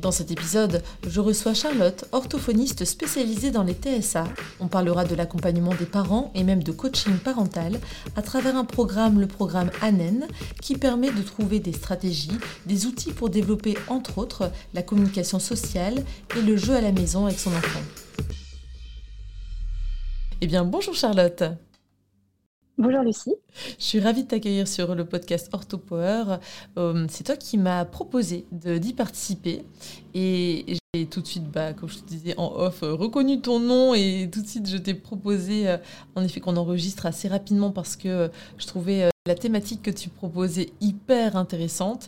Dans cet épisode, je reçois Charlotte, orthophoniste spécialisée dans les TSA. On parlera de l'accompagnement des parents et même de coaching parental à travers un programme, le programme ANEN, qui permet de trouver des stratégies, des outils pour développer entre autres la communication sociale et le jeu à la maison avec son enfant. Eh bien, bonjour Charlotte. Bonjour Lucie. Je suis ravie de t'accueillir sur le podcast OrthoPower. Euh, c'est toi qui m'as proposé d'y participer et j'ai tout de suite, bah, comme je te disais en off, euh, reconnu ton nom et tout de suite je t'ai proposé euh, en effet qu'on enregistre assez rapidement parce que je trouvais la thématique que tu proposais hyper intéressante.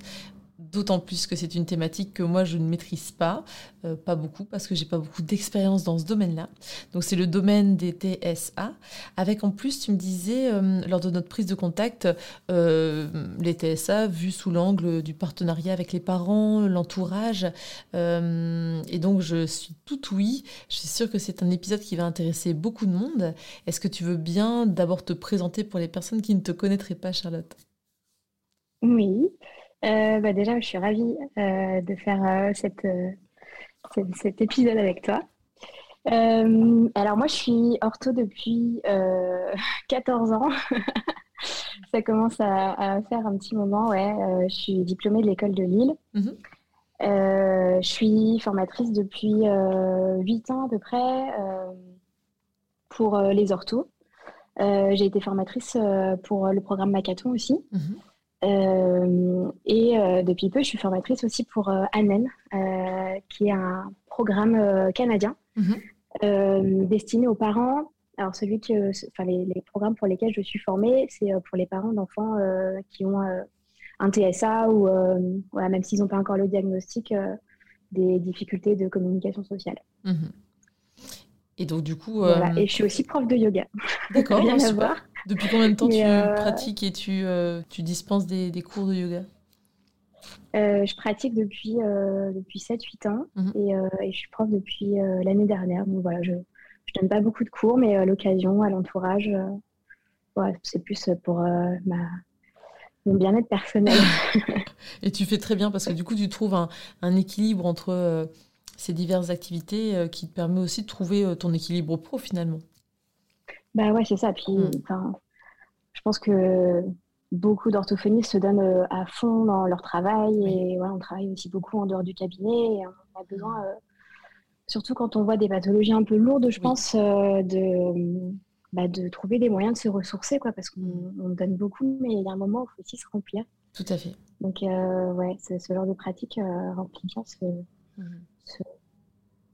D'autant plus que c'est une thématique que moi je ne maîtrise pas, euh, pas beaucoup parce que j'ai pas beaucoup d'expérience dans ce domaine-là. Donc c'est le domaine des TSA. Avec en plus, tu me disais euh, lors de notre prise de contact, euh, les TSA vus sous l'angle du partenariat avec les parents, l'entourage. et donc je suis tout oui. Je suis sûre que c'est un épisode qui va intéresser beaucoup de monde. Est-ce que tu veux bien d'abord te présenter pour les personnes qui ne te connaîtraient pas, Charlotte? Oui. Euh, bah déjà, je suis ravie euh, de faire euh, cette, cet épisode avec toi. alors moi, je suis ortho depuis 14 ans. Ça commence à, faire un petit moment, ouais. je suis diplômée de l'école de Lille. Mhm. je suis formatrice depuis 8 ans à peu près pour les orthos. J'ai été formatrice pour le programme Macaton aussi. Mhm. Euh, et euh, depuis peu, je suis formatrice aussi pour euh, ANEN, qui est un programme canadien mhm. destiné aux parents. Alors, celui que, enfin, les, programmes pour lesquels je suis formée, c'est pour les parents d'enfants qui ont un TSA ou, même s'ils n'ont pas encore le diagnostic, des difficultés de communication sociale. Mhm. Et donc, du coup. Voilà. Et je suis aussi prof de yoga. D'accord, Rien à voir. Depuis combien de temps tu euh, pratiques et tu, euh, tu dispenses des, des, cours de yoga? Euh, Je pratique depuis, depuis 7-8 ans mhm. et, et, je suis prof depuis l'année dernière. Donc voilà, je ne donne pas beaucoup de cours, mais à l'occasion, à l'entourage, c'est plus pour ma, mon bien-être personnel. et tu fais très bien parce que du coup, tu trouves un, un équilibre entre ces diverses activités qui te permet aussi de trouver ton équilibre pro finalement. Bah ouais, c'est ça. Puis, mm. je pense que beaucoup d'orthophonistes se donnent euh, à fond dans leur travail et ouais, on travaille aussi beaucoup en dehors du cabinet. Et on a besoin, euh, surtout quand on voit des pathologies un peu lourdes, je pense, euh, de, bah, de trouver des moyens de se ressourcer, quoi, parce qu'on mm. donne beaucoup, mais il y a un moment où il faut aussi se remplir. Tout à fait. Donc, ouais, ce genre de pratique remplit bien ce, mm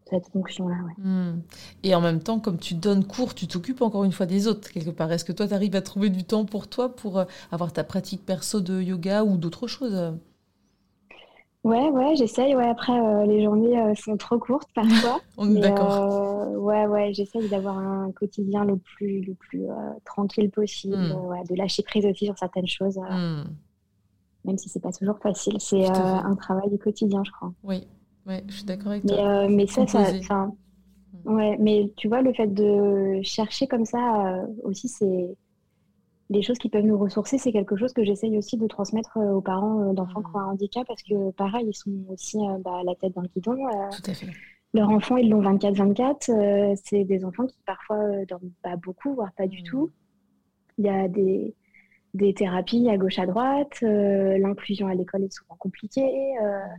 cette fonction-là. Hmm. Et en même temps, comme tu donnes cours, tu t'occupes encore une fois des autres, quelque part. Est-ce que toi, tu arrives à trouver du temps pour toi, pour euh, avoir ta pratique perso de yoga ou d'autres choses Ouais, ouais, j'essaye. Ouais, après, euh, les journées euh, sont trop courtes parfois. On est d'accord. ouais, ouais, j'essaye d'avoir un quotidien le plus, le plus tranquille possible, hmm. de lâcher prise aussi sur certaines choses, hmm. même si c'est pas toujours facile. C'est un travail du quotidien, je crois. Oui, Ouais, je suis d'accord avec toi. Euh, mais ça, ça, mm. ouais, mais tu vois, le fait de chercher comme ça euh, aussi, c'est les choses qui peuvent nous ressourcer, c'est quelque chose que j'essaye aussi de transmettre euh, aux parents d'enfants qui ont un handicap parce que pareil, ils sont aussi bah, la tête dans le guidon. Tout à fait. Leurs enfants, ils l'ont 24-24. c'est des enfants qui parfois dorment pas beaucoup, voire pas du mm. tout. Il y a des, des thérapies à gauche à droite. L'inclusion à l'école est souvent compliquée. Mm.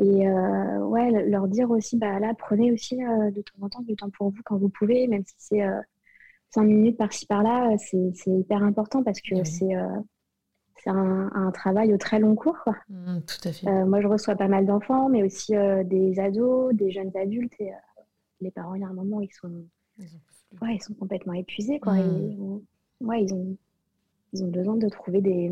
Et euh, ouais, leur dire aussi, bah là, prenez aussi euh, de temps en temps du temps pour vous quand vous pouvez, même si c'est euh, cinq minutes par-ci par-là, c'est hyper important parce que c'est c'est un, un, travail au très long cours. Quoi. Mmh, tout à fait. moi, je reçois pas mal d'enfants, mais aussi des ados, des jeunes adultes. Et les parents, il y a un moment, ils sont, ouais, ils sont complètement épuisés. Quoi, mmh. ouais, ils, ont, ils ont besoin de trouver des,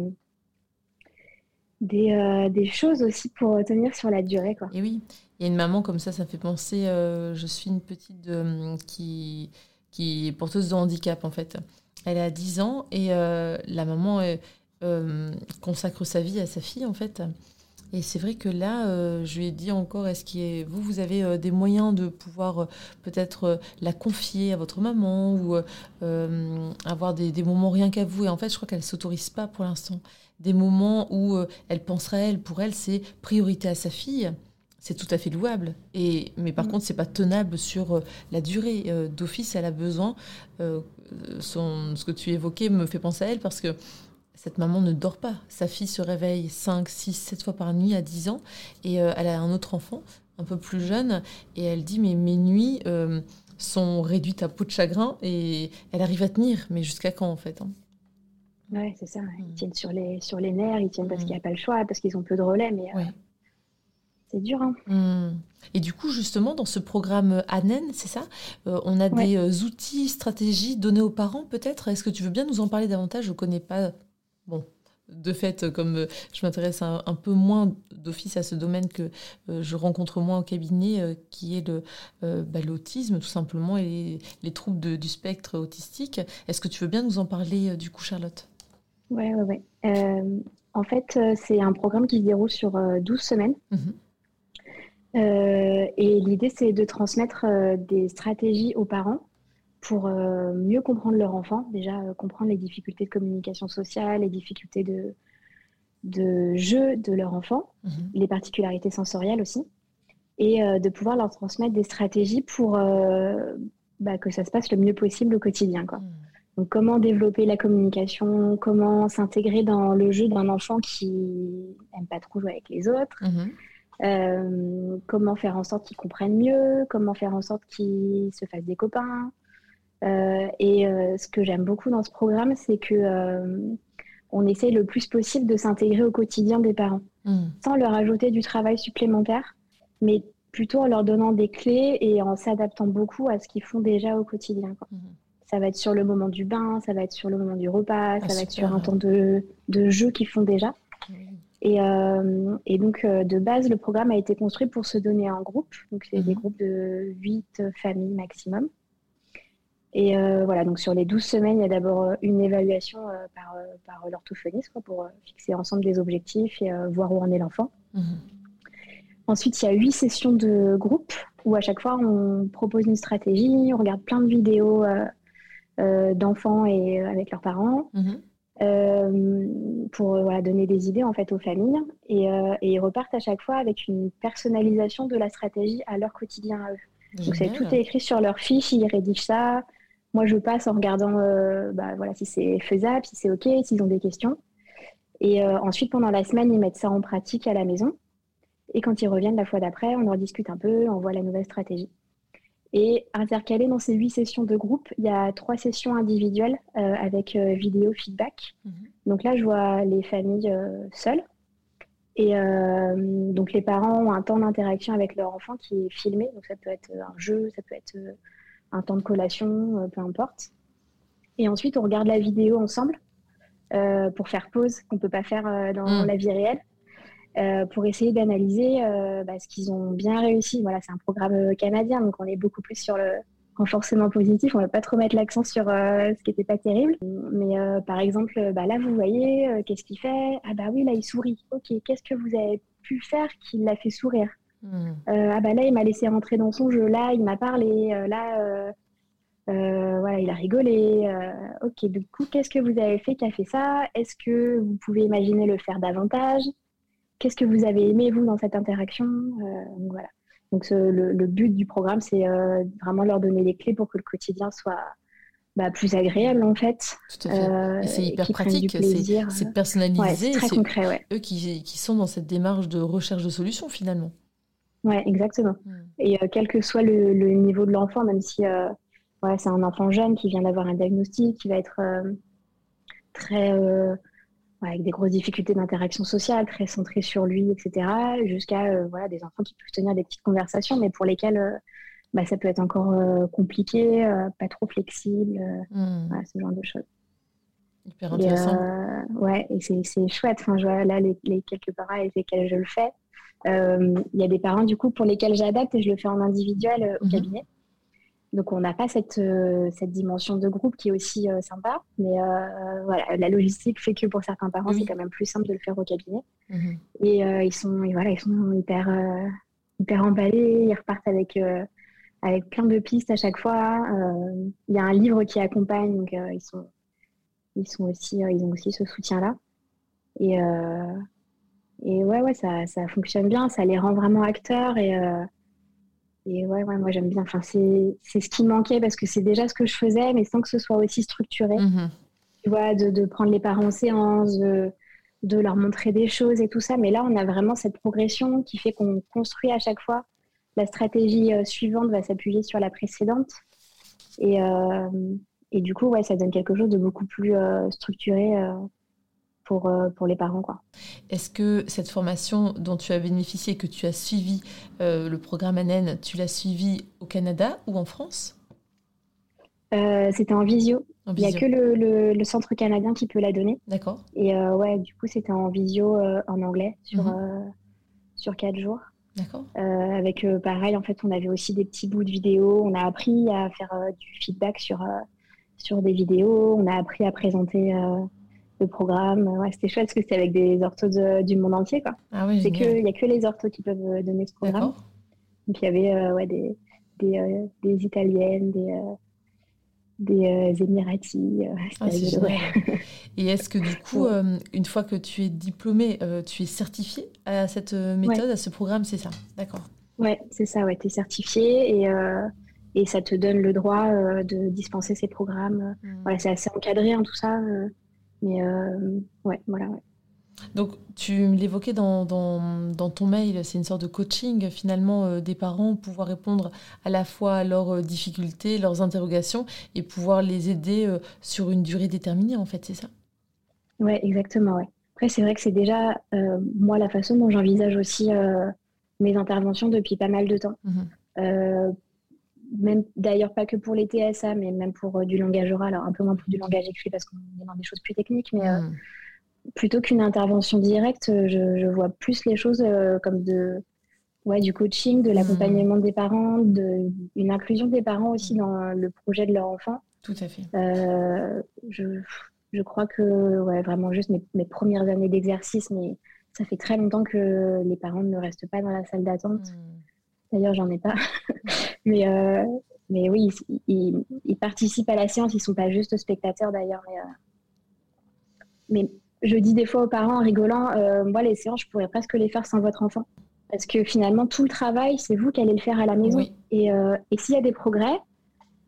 des, des, choses aussi pour tenir sur la durée. Quoi. Et oui, il y a une maman comme ça, ça fait penser, je suis une petite qui, qui est porteuse de handicap en fait. Elle a 10 ans et la maman consacre sa vie à sa fille en fait. Et c'est vrai que là, euh, je lui ai dit encore, est-ce que vous, vous avez euh, des moyens de pouvoir euh, peut-être la confier à votre maman ou avoir des, moments rien qu'à vous? Et en fait, je crois qu'elle ne s'autorise pas pour l'instant. Des moments où elle penserait, elle, pour elle, c'est priorité à sa fille. C'est tout à fait louable. Et, mais par mm. contre, c'est pas tenable sur la durée. D'office, elle a besoin. Son, ce que tu évoquais me fait penser à elle parce que cette maman ne dort pas. Sa fille se réveille 5, 6, 7 fois par nuit à 10 ans et euh, elle a un autre enfant un peu plus jeune et elle dit mais mes nuits euh, sont réduites à peau de chagrin et elle arrive à tenir mais jusqu'à quand en fait hein? Ouais, c'est ça. Ils mm. tiennent sur les, sur les nerfs, ils tiennent parce mm. qu'il n'y a pas le choix, parce qu'ils ont peu de relais, mais euh, c'est dur. Hein. Mm. Et du coup, justement, dans ce programme ANEN, c'est ça On a des outils, stratégies données aux parents, peut-être? Est-ce que tu veux bien nous en parler davantage? Je ne connais pas Bon, de fait, comme euh, je m'intéresse un, peu moins d'office à ce domaine que euh, je rencontre moins au cabinet, euh, qui est bah, l'autisme tout simplement et les, troubles du spectre autistique. Est-ce que tu veux bien nous en parler du coup, Charlotte? Oui, oui, oui. en fait, c'est un programme qui se déroule sur 12 semaines. Mhm. et l'idée, c'est de transmettre des stratégies aux parents pour euh, mieux comprendre leur enfant, déjà euh, comprendre les difficultés de communication sociale, les difficultés de, de jeu de leur enfant, mhm. les particularités sensorielles aussi, et euh, de pouvoir leur transmettre des stratégies pour bah, que ça se passe le mieux possible au quotidien. Quoi. Mhm. Donc, comment développer la communication, comment s'intégrer dans le jeu d'un enfant qui n'aime pas trop jouer avec les autres, mhm. comment faire en sorte qu'il comprenne mieux, comment faire en sorte qu'il se fasse des copains, euh, et euh, ce que j'aime beaucoup dans ce programme, c'est que euh, on essaie le plus possible de s'intégrer au quotidien des parents, hmm. sans leur ajouter du travail supplémentaire, mais plutôt en leur donnant des clés et en s'adaptant beaucoup à ce qu'ils font déjà au quotidien. Hmm. Ça va être sur le moment du bain, ça va être sur le moment du repas, ça ah, va être sur un temps de, de jeu qu'ils font déjà. Et, et, donc, de base, le programme a été construit pour se donner en groupe. Donc, c'est des hmm. groupes de 8 familles maximum. Et euh, voilà, donc sur les 12 semaines, il y a d'abord euh, une évaluation euh, par, par l'orthophoniste pour fixer ensemble des objectifs et voir où en est l'enfant. Mhm. Ensuite, il y a huit sessions de groupe où à chaque fois on propose une stratégie, on regarde plein de vidéos d'enfants et avec leurs parents mhm. pour voilà, donner des idées en fait aux familles et, et, ils repartent à chaque fois avec une personnalisation de la stratégie à leur quotidien à eux. Donc c'est tout est écrit sur leur fiche, ils rédigent ça, moi, je passe en regardant euh, bah, voilà, si c'est faisable, si c'est OK, s'ils ont des questions. Et euh, ensuite, pendant la semaine, ils mettent ça en pratique à la maison. Et quand ils reviennent la fois d'après, on en discute un peu, on voit la nouvelle stratégie. Et intercalé dans ces huit sessions de groupe, il y a trois sessions individuelles euh, avec vidéo feedback. Mhm. Donc là, je vois les familles seules. Et donc les parents ont un temps d'interaction avec leur enfant qui est filmé. Donc ça peut être un jeu, ça peut être un temps de collation, euh, peu importe. Et ensuite, on regarde la vidéo ensemble euh, pour faire pause qu'on ne peut pas faire euh, dans mm. la vie réelle. Pour essayer d'analyser bah, ce qu'ils ont bien réussi. Voilà, c'est un programme canadien, donc on est beaucoup plus sur le renforcement positif. On ne va pas trop mettre l'accent sur ce qui n'était pas terrible. Mais par exemple, bah, là, vous voyez, qu'est-ce qu'il fait? Ah bah oui, là, il sourit. Ok, qu'est-ce que vous avez pu faire qui l'a fait sourire? Hmm. Euh, ah bah là, il m'a laissé rentrer dans son jeu. Là, il m'a parlé. Euh, là, euh, voilà, il a rigolé. ok, du coup, qu'est-ce que vous avez fait qui a fait ça? Est-ce que vous pouvez imaginer le faire davantage? Qu'est-ce que vous avez aimé, vous, dans cette interaction donc, voilà. Donc, le, but du programme, c'est vraiment leur donner les clés pour que le quotidien soit bah, plus agréable, en fait. Tout à fait. c'est hyper pratique, c'est personnalisé. c'est très concret, ouais. Eux qui, qui sont dans cette démarche de recherche de solutions, finalement. Oui, exactement. Hmm. Et euh, quel que soit le, niveau de l'enfant, même si euh, c'est un enfant jeune qui vient d'avoir un diagnostic, qui va être euh, très avec des grosses difficultés d'interaction sociale, très centré sur lui, etc., jusqu'à voilà, des enfants qui peuvent tenir des petites conversations, mais pour lesquelles bah, ça peut être encore compliqué, pas trop flexible, hmm. ce genre de choses. Hyper intéressant. ouais, et c'est chouette. Enfin, je vois là les, quelques parents avec lesquels je le fais. Il y a des parents du coup pour lesquels j'adapte et je le fais en individuel au mhm. cabinet. Donc on n'a pas cette, euh, cette dimension de groupe qui est aussi euh, sympa, mais euh, voilà, la logistique fait que pour certains parents c'est quand même plus simple de le faire au cabinet. Mhm. Et ils sont voilà, ils sont hyper hyper emballés, ils repartent avec avec plein de pistes à chaque fois. Il y a un livre qui accompagne, donc ils sont ils sont aussi ils ont aussi ce soutien là. Et et ouais ouais ça, ça fonctionne bien, ça les rend vraiment acteurs et et ouais, ouais moi j'aime bien. Enfin, c'est ce qui manquait parce que c'est déjà ce que je faisais, mais sans que ce soit aussi structuré. Mhm. Tu vois, de, de, prendre les parents en séance, de, de, leur montrer des choses et tout ça. Mais là, on a vraiment cette progression qui fait qu'on construit à chaque fois. La stratégie euh, suivante va s'appuyer sur la précédente. Et, euh, et, du coup, ouais, ça donne quelque chose de beaucoup plus euh, structuré euh, pour les parents. Quoi. Est-ce que cette formation dont tu as bénéficié, que tu as suivi euh, le programme ANEN, tu l'as suivi au Canada ou en France? Euh, C'était en visio. Il n'y a que le, le, centre canadien qui peut la donner. D'accord. Et ouais, du coup, c'était en visio en anglais sur, mhm. sur quatre jours. D'accord. avec pareil, en fait, on avait aussi des petits bouts de vidéos. On a appris à faire du feedback sur, sur des vidéos. On a appris à présenter le programme. Ouais, c'était chouette parce que c'était avec des orthos du monde entier. Quoi. Ah oui, c'est que il y a que les orthos qui peuvent euh, donner ce programme. Donc il y avait euh, ouais, des, des, euh, des, italiennes, des, des émiratis. Ah, Et est-ce que du coup, une fois que tu es diplômé, tu es certifié à cette méthode, à ce programme, c'est ça? D'accord. Ouais, c'est ça, ouais, tu es certifié et, et ça te donne le droit de dispenser ces programmes. Hmm. Voilà, c'est assez encadré, en hein, tout ça. Mais euh, ouais, voilà. Donc, tu l'évoquais dans, dans, dans, ton mail, c'est une sorte de coaching finalement euh, des parents, pouvoir répondre à la fois à leurs euh, difficultés, leurs interrogations et pouvoir les aider sur une durée déterminée, en fait, c'est ça? Ouais, exactement. Ouais. Après, c'est vrai que c'est déjà, moi, la façon dont j'envisage aussi mes interventions depuis pas mal de temps. Mmh même d'ailleurs pas que pour les TSA, mais même pour euh, du langage oral, alors un peu moins pour du langage écrit parce qu'on est dans des choses plus techniques, mais euh, hmm. plutôt qu'une intervention directe, euh, je, vois plus les choses comme de, ouais, du coaching, de l'accompagnement hmm. des parents, de, une inclusion des parents aussi hmm. dans le projet de leur enfant. Tout à fait. je, je, crois que ouais, vraiment juste mes, mes premières années d'exercice, mais ça fait très longtemps que les parents ne restent pas dans la salle d'attente. D'ailleurs, j'en ai pas. mais, euh, mais oui, ils, participent à la séance, ils ne sont pas juste spectateurs d'ailleurs. Mais, euh, mais, je dis des fois aux parents en rigolant, euh, moi, les séances, je pourrais presque les faire sans votre enfant. Parce que finalement, tout le travail, c'est vous qui allez le faire à la maison. Et, et s'il y a des progrès,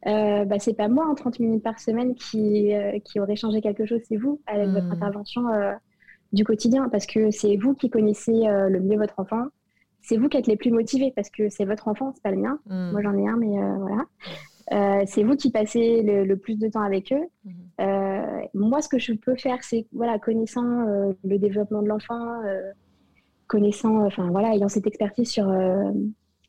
euh, bah, c'est pas moi en 30 minutes par semaine qui, qui aurait changé quelque chose, c'est vous avec votre hmm. intervention du quotidien. Parce que c'est vous qui connaissez le mieux votre enfant, c'est vous qui êtes les plus motivés parce que c'est votre enfant, c'est pas le mien. Mm. Moi, j'en ai un, mais euh, voilà. Euh, c'est vous qui passez le, plus de temps avec eux. Mm. Euh, moi, ce que je peux faire, c'est voilà, connaissant le développement de l'enfant, connaissant, enfin voilà, ayant cette expertise sur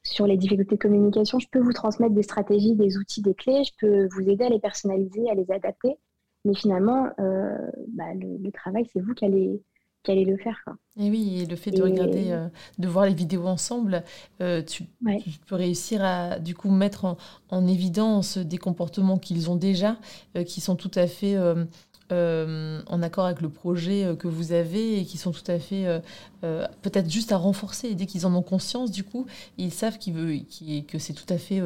sur les difficultés de communication, je peux vous transmettre des stratégies, des outils, des clés. Je peux vous aider à les personnaliser, à les adapter. Mais finalement, bah, le, travail, c'est vous qui allez qu'elle le faire. Et oui, le fait de regarder, euh, de voir les vidéos ensemble, euh, tu, peux réussir à du coup mettre en, évidence des comportements qu'ils ont déjà, euh, qui sont tout à fait en accord avec le projet que vous avez et qui sont tout à fait peut-être juste à renforcer. Et dès qu'ils en ont conscience, du coup, ils savent que c'est tout à fait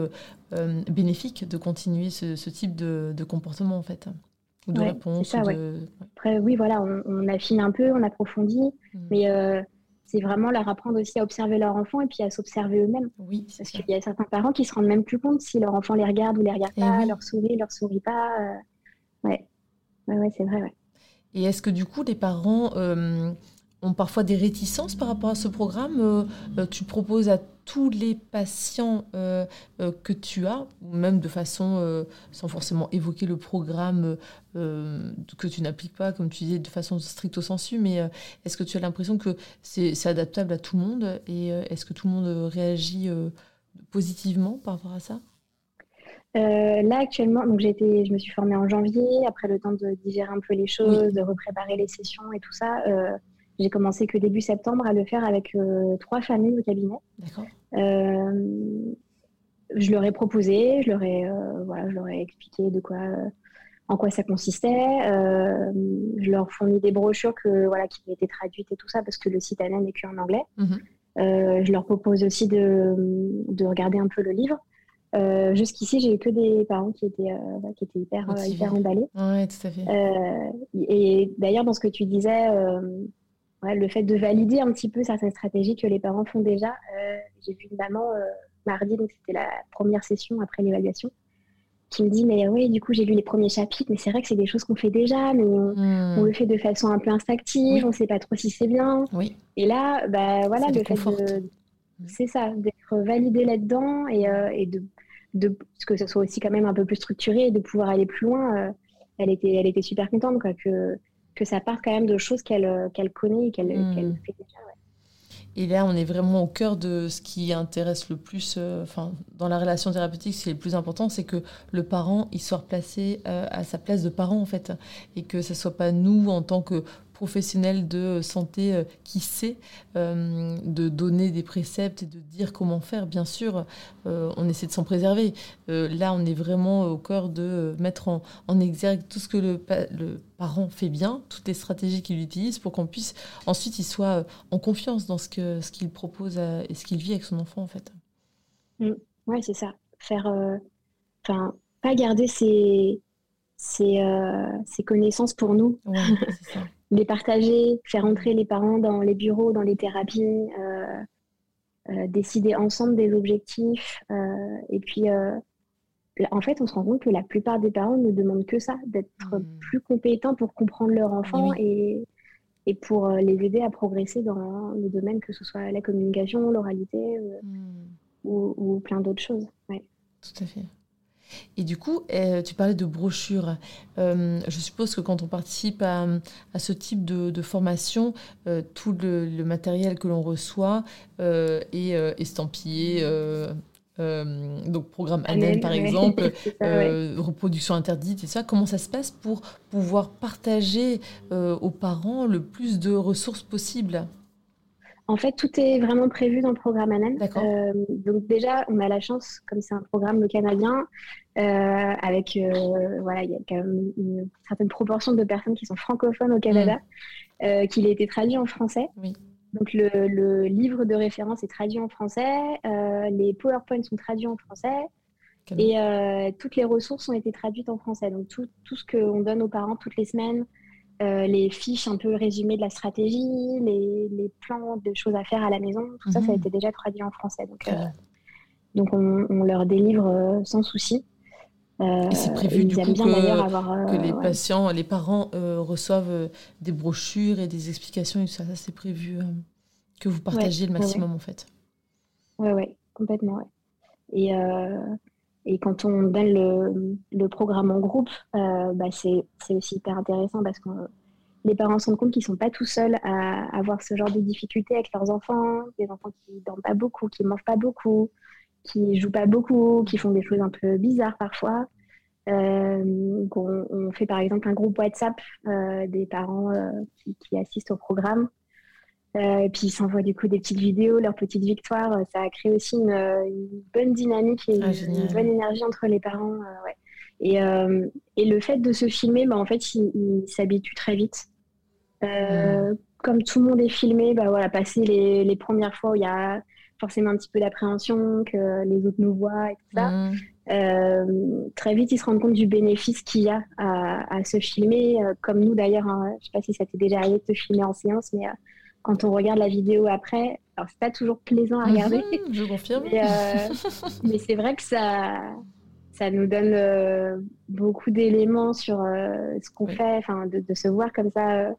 bénéfique de continuer ce, type de, de comportement en fait de réponse. Après, oui, voilà, on, affine un peu, on approfondit, hmm. mais euh, c'est vraiment leur apprendre aussi à observer leur enfant et puis à s'observer eux-mêmes. Oui, Parce qu'il y a certains parents qui se rendent même plus compte si leur enfant les regarde ou les regarde eh pas, leur sourit, leur sourit pas. Euh, ouais, ouais, c'est vrai. Et est-ce que du coup, les parents euh, ont parfois des réticences par rapport à ce programme Tu proposes à tous les patients euh, euh, que tu as, ou même de façon, euh, sans forcément évoquer le programme que tu n'appliques pas, comme tu disais, de façon stricto sensu, mais est-ce que tu as l'impression que c'est adaptable à tout le monde et est-ce que tout le monde réagit positivement par rapport à ça? Là actuellement, donc j'ai été, je me suis formée en janvier. Après le temps de digérer un peu les choses, de repréparer les sessions et tout ça, j'ai commencé que début septembre à le faire avec trois familles au cabinet. D'accord. je leur ai proposé, je leur ai, voilà, je leur ai expliqué de quoi en quoi ça consistait. Euh, je leur fournis des brochures que, voilà, qui été traduites et tout ça parce que le site ANA n'est qu'en anglais. Mhm. Euh, je leur propose aussi de, de, regarder un peu le livre. Euh, jusqu'ici, j'ai eu que des parents qui étaient, qui étaient hyper, hyper emballés. Oui, tout à fait. et d'ailleurs, dans ce que tu disais, le fait de valider un petit peu certaines stratégies que les parents font déjà, j'ai vu une maman mardi, donc c'était la première session après l'évaluation qui me dit mais oui du coup j'ai lu les premiers chapitres mais c'est vrai que c'est des choses qu'on fait déjà mais on, hmm. le fait de façon un peu instinctive on ne sait pas trop si c'est bien oui. et là bah voilà le fait de hmm. c'est ça d'être validé là-dedans et, euh, et de, de, que ce soit aussi quand même un peu plus structuré et de pouvoir aller plus loin euh, elle était elle était super contente quoi que que ça parte quand même de choses qu'elle euh, connaît et qu'elle hmm. fait déjà et là, on est vraiment au cœur de ce qui intéresse le plus, euh, enfin, dans la relation thérapeutique, ce qui est le plus important, c'est que le parent, il soit placé euh, à sa place de parent, en fait. Et que ce ne soit pas nous, en tant que professionnel de santé euh, qui sait euh, de donner des préceptes et de dire comment faire. Bien sûr, euh, on essaie de s'en préserver. là, on est vraiment au cœur de mettre en, exergue tout ce que le, le, parent fait bien, toutes les stratégies qu'il utilise pour qu'on puisse ensuite il soit en confiance dans ce que ce qu'il propose et ce qu'il vit avec son enfant en fait. Mmh. Oui, c'est ça. Faire, enfin, pas garder ses, ses, connaissances pour nous. Ouais, ça. les partager, faire entrer les parents dans les bureaux, dans les thérapies, euh, euh, décider ensemble des objectifs. Euh, et puis, en fait, on se rend compte que la plupart des parents ne demandent que ça, d'être mmh. plus compétents pour comprendre leur enfant et, et pour les aider à progresser dans les domaines, que ce soit la communication, l'oralité mmh. ou, ou, plein d'autres choses. Ouais. Tout à fait. Et du coup, euh, tu parlais de brochures. Euh, je suppose que quand on participe à, ce type de, formation, euh, tout le, matériel que l'on reçoit est estampillé. donc programme ANEL par exemple, reproduction interdite et ça, comment ça se passe pour pouvoir partager aux parents le plus de ressources possibles? En fait, tout est vraiment prévu dans le programme ANEM. Euh, donc déjà, on a la chance, comme c'est un programme canadien, euh, avec euh, voilà, il y a quand même une certaine proportion de personnes qui sont francophones au Canada, mm. qu'il a été traduit en français. Donc le, livre de référence est traduit en français, les PowerPoints sont traduits en français. Et toutes les ressources ont été traduites en français. Donc tout, tout ce qu'on donne aux parents toutes les semaines, euh, les fiches un peu résumées de la stratégie, les, plans de choses à faire à la maison, tout ça, ça a mhm. été déjà traduit en français. Donc, euh, donc on, leur délivre euh, sans souci. c'est prévu du coup que, les patients, les parents reçoivent des brochures et des explications et ça, ça c'est prévu que vous partagez le maximum en fait. Oui, oui, complètement. Et, et quand on donne le, programme en groupe, euh, bah c'est aussi hyper intéressant parce que les parents se rendent compte qu'ils ne sont pas tout seuls à avoir ce genre de difficultés avec leurs enfants, des enfants qui ne dorment pas beaucoup, qui ne mangent pas beaucoup, qui ne jouent pas beaucoup, qui font des choses un peu bizarres parfois. Euh, on, fait par exemple un groupe WhatsApp euh, des parents qui, assistent au programme euh, et puis ils s'envoient du coup des petites vidéos, leurs petites victoires. Ça a créé aussi une, bonne dynamique et ah, une, bonne énergie entre les parents. Euh, ouais. et, euh, et, le fait de se filmer, bah, en fait, ils s'habituent très vite. Mm. Comme tout le monde est filmé, bah, voilà, passer les, les, premières fois où il y a forcément un petit peu d'appréhension, que les autres nous voient et tout ça. Mm. très vite, ils se rendent compte du bénéfice qu'il y a à, à se filmer, comme nous d'ailleurs. Hein, je ne sais pas si ça t'est déjà arrivé de te filmer en séance, mais quand on regarde la vidéo après, alors c'est pas toujours plaisant à regarder. Mhm, je confirme. Euh, mais, c'est vrai que ça, ça nous donne euh, beaucoup d'éléments sur euh, ce qu'on fait, enfin de, se voir comme ça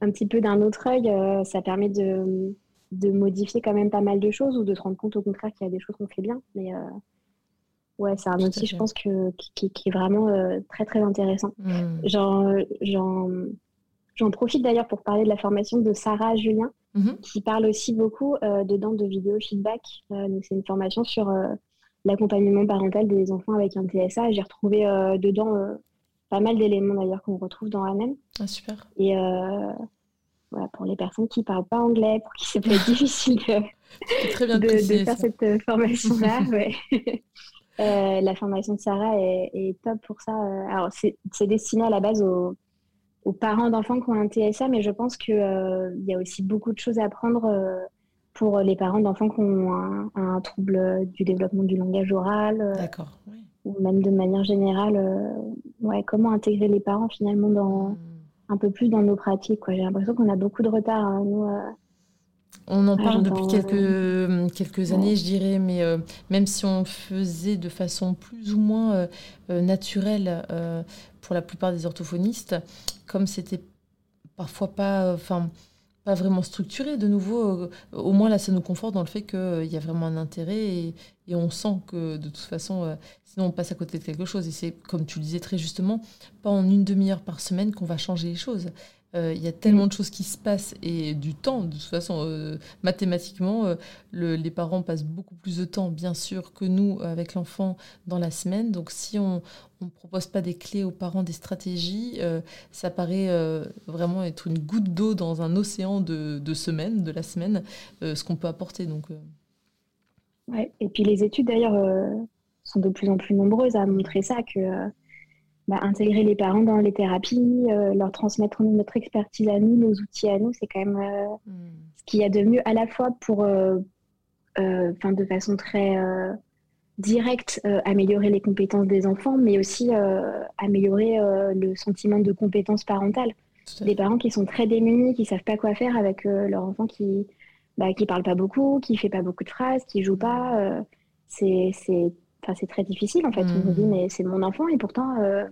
un petit peu d'un autre œil, ça permet de, de, modifier quand même pas mal de choses ou de se rendre compte au contraire qu'il y a des choses qu'on fait bien. Mais ouais, c'est un outil, je pense, que, qui, est vraiment très très intéressant. Hmm. Genre, J'en profite d'ailleurs pour parler de la formation de Sarah Julien, mhm. qui parle aussi beaucoup euh, dedans de vidéo feedback. Euh, c'est une formation sur euh, l'accompagnement parental des enfants avec un TSA. J'ai retrouvé dedans pas mal d'éléments d'ailleurs qu'on retrouve dans ANEM. Ah, super. Et voilà, pour les personnes qui ne parlent pas anglais, pour qui c'est peut être difficile de, très bien de, faire cette formation-là. ouais. Euh, la formation de Sarah est, top pour ça. Alors, c'est destiné à la base aux, parents d'enfants qui ont un TSA, mais je pense qu'il euh, y a aussi beaucoup de choses à apprendre pour les parents d'enfants qui ont un, trouble du développement du langage oral. D'accord. Ou même de manière générale, ouais, comment intégrer les parents finalement dans, hmm. un peu plus dans nos pratiques. J'ai l'impression qu'on a beaucoup de retard, hein, nous, on en ah, parle depuis quelques, euh, quelques années, je dirais, mais euh, même si on faisait de façon plus ou moins euh, naturelle pour la plupart des orthophonistes, comme c'était parfois pas, enfin, pas vraiment structuré, de nouveau, au moins là, ça nous conforte dans le fait qu'il y a vraiment un intérêt et, et, on sent que de toute façon, sinon on passe à côté de quelque chose. Et c'est, comme tu le disais très justement, pas en une demi-heure par semaine qu'on va changer les choses. Euh, il y a tellement de choses qui se passent et du temps. De toute façon, euh, mathématiquement, euh, les parents passent beaucoup plus de temps, bien sûr, que nous avec l'enfant dans la semaine. Donc, si on ne propose pas des clés aux parents, des stratégies, ça paraît vraiment être une goutte d'eau dans un océan de, de semaines, de la semaine, ce qu'on peut apporter. Donc, ouais. Et puis les études, d'ailleurs, sont de plus en plus nombreuses à montrer ça, que bah, intégrer les parents dans les thérapies, euh, leur transmettre notre expertise à nous, nos outils à nous, c'est quand même euh, hmm. ce qu'il y a de mieux à la fois pour, euh, de façon très directe, améliorer les compétences des enfants, mais aussi améliorer le sentiment de compétence parentale. Des parents qui sont très démunis, qui savent pas quoi faire avec leur enfant qui bah, qui parle pas beaucoup, qui fait pas beaucoup de phrases, qui joue pas. c'est Enfin, c'est très difficile en fait. On me dit hmm. mais c'est mon enfant et pourtant euh,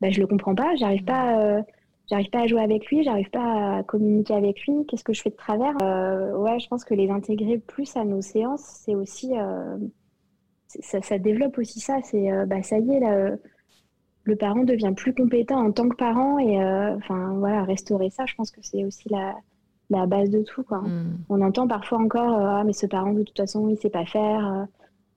bah, je le comprends pas, j'arrive pas, euh, j'arrive pas à jouer avec lui, j'arrive pas à communiquer avec lui. Qu'est-ce que je fais de travers? Euh, Ouais, je pense que les intégrer plus à nos séances, c'est aussi euh, ça, ça, développe aussi ça. C'est bah ça y est là, le parent devient plus compétent en tant que parent et enfin voilà restaurer ça. Je pense que c'est aussi la la base de tout quoi. Hmm. On entend parfois encore ah mais ce parent de toute façon il sait pas faire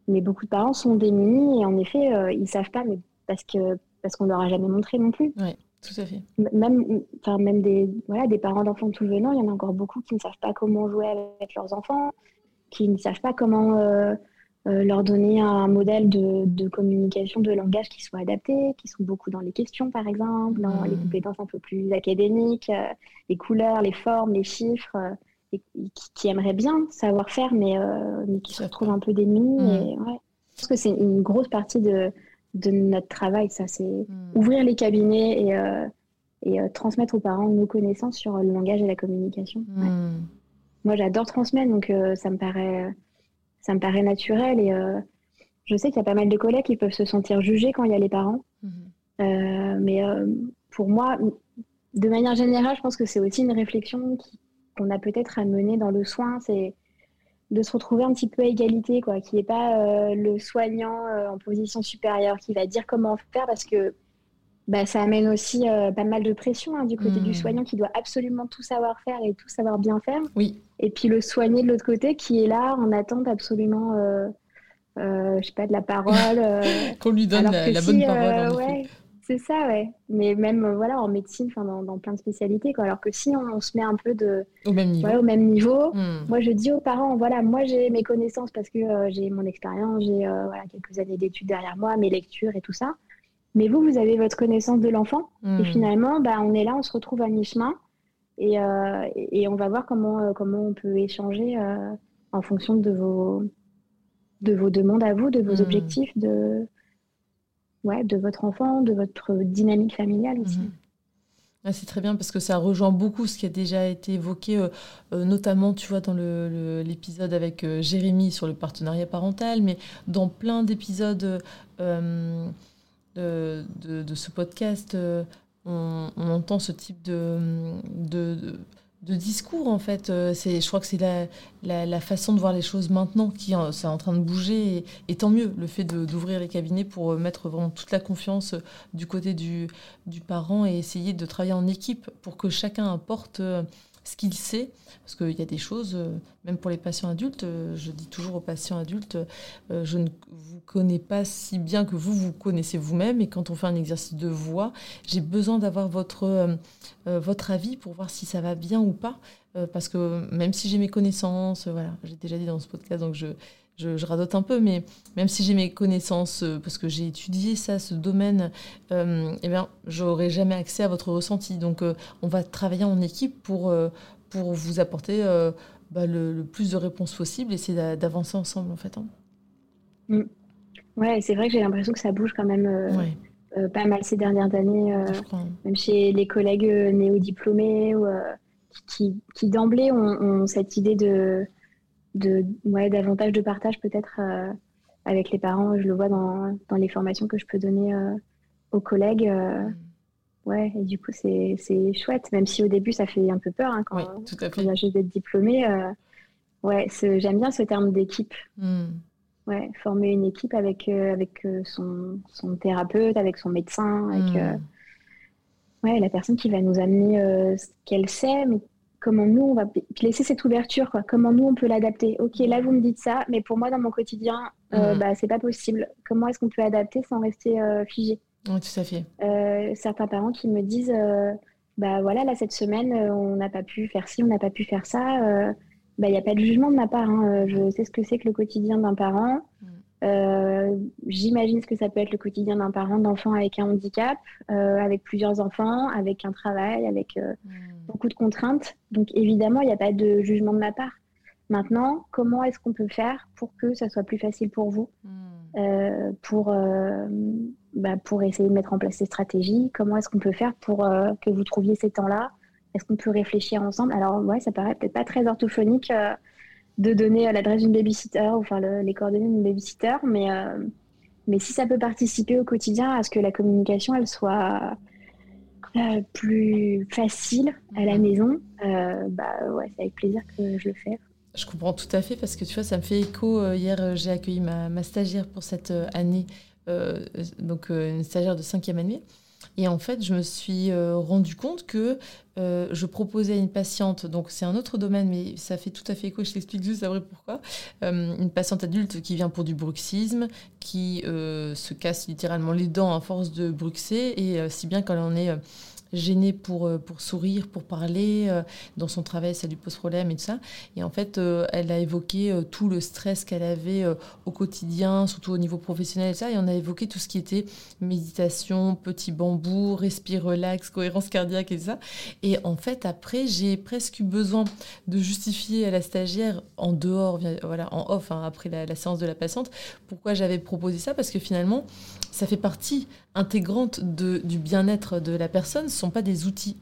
mais beaucoup de parents sont démunis et en effet, euh, ils ne savent pas, mais parce que parce qu'on leur a jamais montré non plus. Oui, tout à fait. Même, enfin, même des, voilà, des parents d'enfants tout venant, il y en a encore beaucoup qui ne savent pas comment jouer avec leurs enfants, qui ne savent pas comment euh, euh, leur donner un modèle de, de, communication, de langage qui soit adapté, qui sont beaucoup dans les questions, par exemple, dans les mmh. compétences un peu plus académiques, les couleurs, les formes, les chiffres qui, aimeraient bien savoir faire, mais, euh, mais qui se retrouvent un peu démunis. Mm. Ouais. Je pense que c'est une grosse partie de, de notre travail, ça, c'est mm. ouvrir les cabinets et, euh, et euh, transmettre aux parents nos connaissances sur le langage et la communication. Mm. Moi, j'adore transmettre, donc ça, me paraît, ça me paraît naturel. Et je sais qu'il y a pas mal de collègues qui peuvent se sentir jugés quand il y a les parents. Mm-hmm. mais pour moi, de manière générale, je pense que c'est aussi une réflexion qui qu'on a peut-être à mener dans le soin, c'est de se retrouver un petit peu à égalité, quoi, qui n'est pas euh, le soignant euh, en position supérieure qui va dire comment faire, parce que bah, ça amène aussi euh, pas mal de pression hein, du côté du hmm. soignant qui doit absolument tout savoir faire et tout savoir bien faire. Oui. Et puis le soigné de l'autre côté qui est là en attente absolument, je sais pas, de la parole. Qu'on lui donne la, bonne parole. C'est ça, ouais. Mais même euh, voilà, en médecine, dans, dans plein de spécialités. Quoi. Alors que si on, se met un peu de, au même niveau, au même niveau hmm. moi je dis aux parents, voilà, moi j'ai mes connaissances parce que euh, j'ai mon expérience, j'ai euh, voilà, quelques années d'études derrière moi, mes lectures et tout ça. Mais vous, vous avez votre connaissance de l'enfant. Et hmm. finalement, bah, on est là, on se retrouve à mi-chemin. Et, et, on va voir comment, comment on peut échanger en fonction de vos, de vos demandes à vous, de vos hmm. objectifs, de, ouais, de votre enfant, de votre dynamique familiale aussi. Mhm. Ah, c'est très bien parce que ça rejoint beaucoup ce qui a déjà été évoqué, euh, euh, notamment, tu vois, dans l'épisode avec euh, Jérémy sur le partenariat parental, mais dans plein d'épisodes de, ce podcast, on, entend ce type de discours en fait. Euh, c'est, je crois que c'est la, la, façon de voir les choses maintenant qui c'est en train de bouger et, tant mieux le fait d'ouvrir les cabinets pour euh, mettre vraiment toute la confiance euh, du côté du, du parent et essayer de travailler en équipe pour que chacun apporte ce qu'il sait. Parce qu'il y a des choses, euh, même pour les patients adultes, euh, je dis toujours aux patients adultes, euh, je ne vous connais pas si bien que vous vous connaissez vous-même. Et quand on fait un exercice de voix, j'ai besoin d'avoir votre, votre avis pour voir si ça va bien ou pas. parce que même si j'ai mes connaissances, voilà, j'ai déjà dit dans ce podcast, donc je, je, radote un peu, mais même si j'ai mes connaissances, parce que j'ai étudié ça, ce domaine, eh bien, j'aurai jamais accès à votre ressenti. Donc, on va travailler en équipe pour, pour vous apporter euh, bah, le, plus de réponses possible et c'est d'avancer ensemble en fait. Hein. Mm. Ouais, c'est vrai que j'ai l'impression que ça bouge quand même euh, euh, pas mal ces dernières années, même chez les collègues néo-diplômés ou, qui, qui d'emblée ont, cette idée de, de ouais, davantage de partage peut-être avec les parents. Je le vois dans, dans, les formations que je peux donner aux collègues. Mm. Ouais, et du coup, c'est chouette, même si au début, ça fait un peu peur hein, quand, oui, tout à fait. on a juste d'être diplômé. Euh, ouais, j'aime bien ce terme d'équipe. Hmm. Ouais, former une équipe avec, euh, avec euh, son, son, thérapeute, avec son médecin, avec hmm. ouais, la personne qui va nous amener ce qu'elle sait, mais comment nous, on va laisser cette ouverture, quoi. comment nous, on peut l'adapter. Ok, là, vous me dites ça, mais pour moi, dans mon quotidien, hmm. bah, c'est pas possible. Comment est-ce qu'on peut adapter sans rester figé? Oui, tout à fait. Euh, certains parents qui me disent euh, bah voilà, là, cette semaine, euh, on n'a pas pu faire ci, on n'a pas pu faire ça. Bah, il n'y a pas de jugement de ma part. Hein. Je sais ce que c'est que le quotidien d'un parent. Mm. J'imagine ce que ça peut être le quotidien d'un parent d'enfant avec un handicap, avec plusieurs enfants, avec un travail, avec mm. beaucoup de contraintes. Donc évidemment, il n'y a pas de jugement de ma part. Maintenant, comment est-ce qu'on peut faire pour que ça soit plus facile pour vous, mm. pour bah, pour essayer de mettre en place ces stratégies? Comment est-ce qu'on peut faire pour euh, que vous trouviez ces temps-là? Est-ce qu'on peut réfléchir ensemble? Alors, ouais, ça paraît peut-être pas très orthophonique euh, de donner l'adresse d'une babysitter, ou enfin les coordonnées d'une babysitter, mais, euh, mais si ça peut participer au quotidien à ce que la communication, elle soit plus facile à la mhm. maison, bah ouais, c'est avec plaisir que je le fais. Je comprends tout à fait parce que tu vois, ça me fait écho. Hier, j'ai accueilli ma, ma, stagiaire pour cette année euh, donc euh, une stagiaire de cinquième année. Et en fait, je me suis euh, rendu compte que je proposais à une patiente, donc c'est un autre domaine, mais ça fait tout à fait écho, je t'explique juste après pourquoi, une patiente adulte qui vient pour du bruxisme, qui se casse littéralement les dents à force de bruxer, et si bien qu'elle en est gênée pour, euh, pour sourire, pour parler. Euh, dans son travail, ça lui pose problème et tout ça. Et en fait, euh, elle a évoqué tout le stress qu'elle avait au quotidien, surtout au niveau professionnel et ça. Et on a évoqué tout ce qui était méditation, petit bambou, respire relax, cohérence cardiaque et ça. Et en fait, après, j'ai presque eu besoin de justifier à la stagiaire en dehors, voilà, en off, hein, après la, la séance de la patiente, pourquoi j'avais proposé ça. Parce que finalement, ça fait partie intégrante de, du bien-être de la personne. Ne sont pas des outils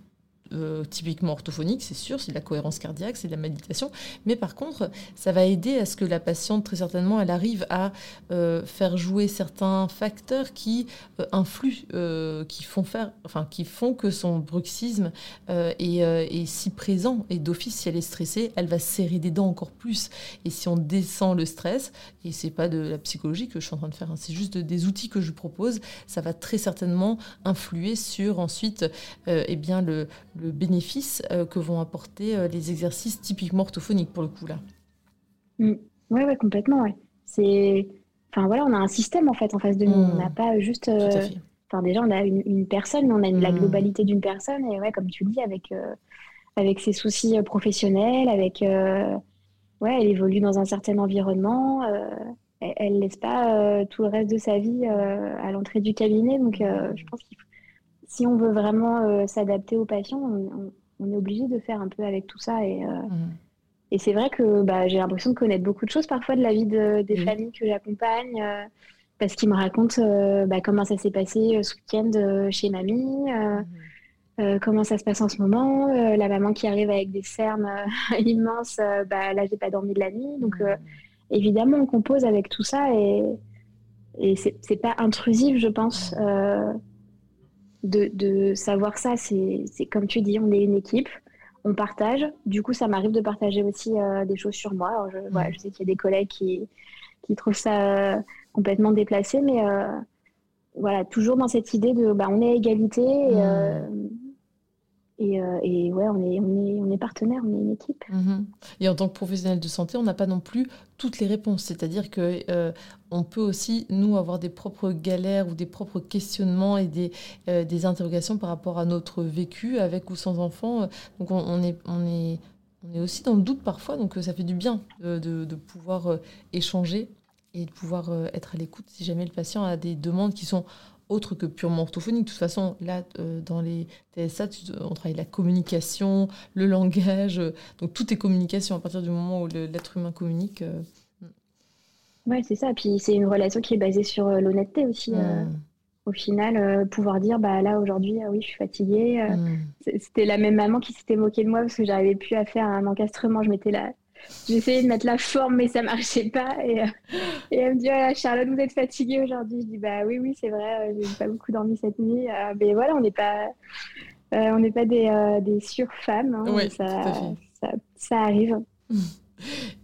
euh, typiquement orthophonique, c'est sûr, c'est de la cohérence cardiaque, c'est de la méditation. Mais par contre, ça va aider à ce que la patiente, très certainement, elle arrive à euh, faire jouer certains facteurs qui euh, influent, qui font faire, enfin, qui font que son bruxisme est, si présent. Et d'office, si elle est stressée, elle va serrer des dents encore plus. Et si on descend le stress, et c'est pas de la psychologie que je suis en train de faire, hein, c'est juste des outils que je propose, ça va très certainement influer sur ensuite, eh bien le le bénéfice euh, que vont apporter euh, les exercices typiquement orthophoniques pour le coup là. Oui, mm. ouais, complètement. Ouais. C'est, enfin voilà, on a un système en fait en face de nous. On n'a mm. pas juste. Euh, enfin déjà, on a une, personne, mais on a la mm. globalité d'une personne et ouais, comme tu le dis, avec avec ses soucis professionnels, avec ouais, elle évolue dans un certain environnement. elle, ne laisse pas tout le reste de sa vie à l'entrée du cabinet, donc je pense qu'il faut si on veut vraiment euh, s'adapter aux patients, on, est obligé de faire un peu avec tout ça. Et, euh, mm. et c'est vrai que bah, j'ai l'impression de connaître beaucoup de choses parfois de la vie des mm. familles que j'accompagne, euh, parce qu'ils me racontent bah, comment ça s'est passé ce week-end chez mamie. Mm. comment ça se passe en ce moment, la maman qui arrive avec des cernes immenses, bah, là j'ai pas dormi de la nuit. Donc évidemment on compose avec tout ça et, et c'est pas intrusif je pense de, savoir ça. C'est comme tu dis, on est une équipe, on partage. Du coup, ça m'arrive de partager aussi euh, des choses sur moi. je, mm. je, sais qu'il y a des collègues qui, qui trouvent ça euh, complètement déplacé, mais euh, voilà, toujours dans cette idée de bah, on est à égalité. Mm. Et, et, ouais, on est, on, est, on est partenaire, on est une équipe. Mhm. Et en tant que professionnel de santé, on n'a pas non plus toutes les réponses. C'est-à-dire que on peut aussi, nous, avoir des propres galères ou des propres questionnements et des, des interrogations par rapport à notre vécu avec ou sans enfant. Donc on, est, on, est, on est aussi dans le doute parfois, donc ça fait du bien de, pouvoir échanger et de pouvoir euh, être à l'écoute si jamais le patient a des demandes qui sont autres que purement orthophoniques. De toute façon, là, euh, dans les TSA, on travaille la communication, le langage, euh, donc tout est communication à partir du moment où l'être humain communique. Mm. Oui, c'est ça. Puis c'est une relation qui est basée sur l'honnêteté aussi. Mm. au final, pouvoir dire bah là aujourd'hui, oui, je suis fatiguée. Mm. C'était la même maman qui s'était moquée de moi parce que j'arrivais plus à faire un encastrement. Je mettais la, j'ai essayé de mettre la forme, mais ça marchait pas. Et, euh, et elle me dit oh Charlotte, vous êtes fatiguée aujourd'hui Je dis Bah oui, oui, c'est vrai, euh, j'ai pas beaucoup dormi cette nuit. Euh, mais voilà, on n'est pas, on n'est pas des, des surfemmes. Hein, ça, ça, ça, arrive.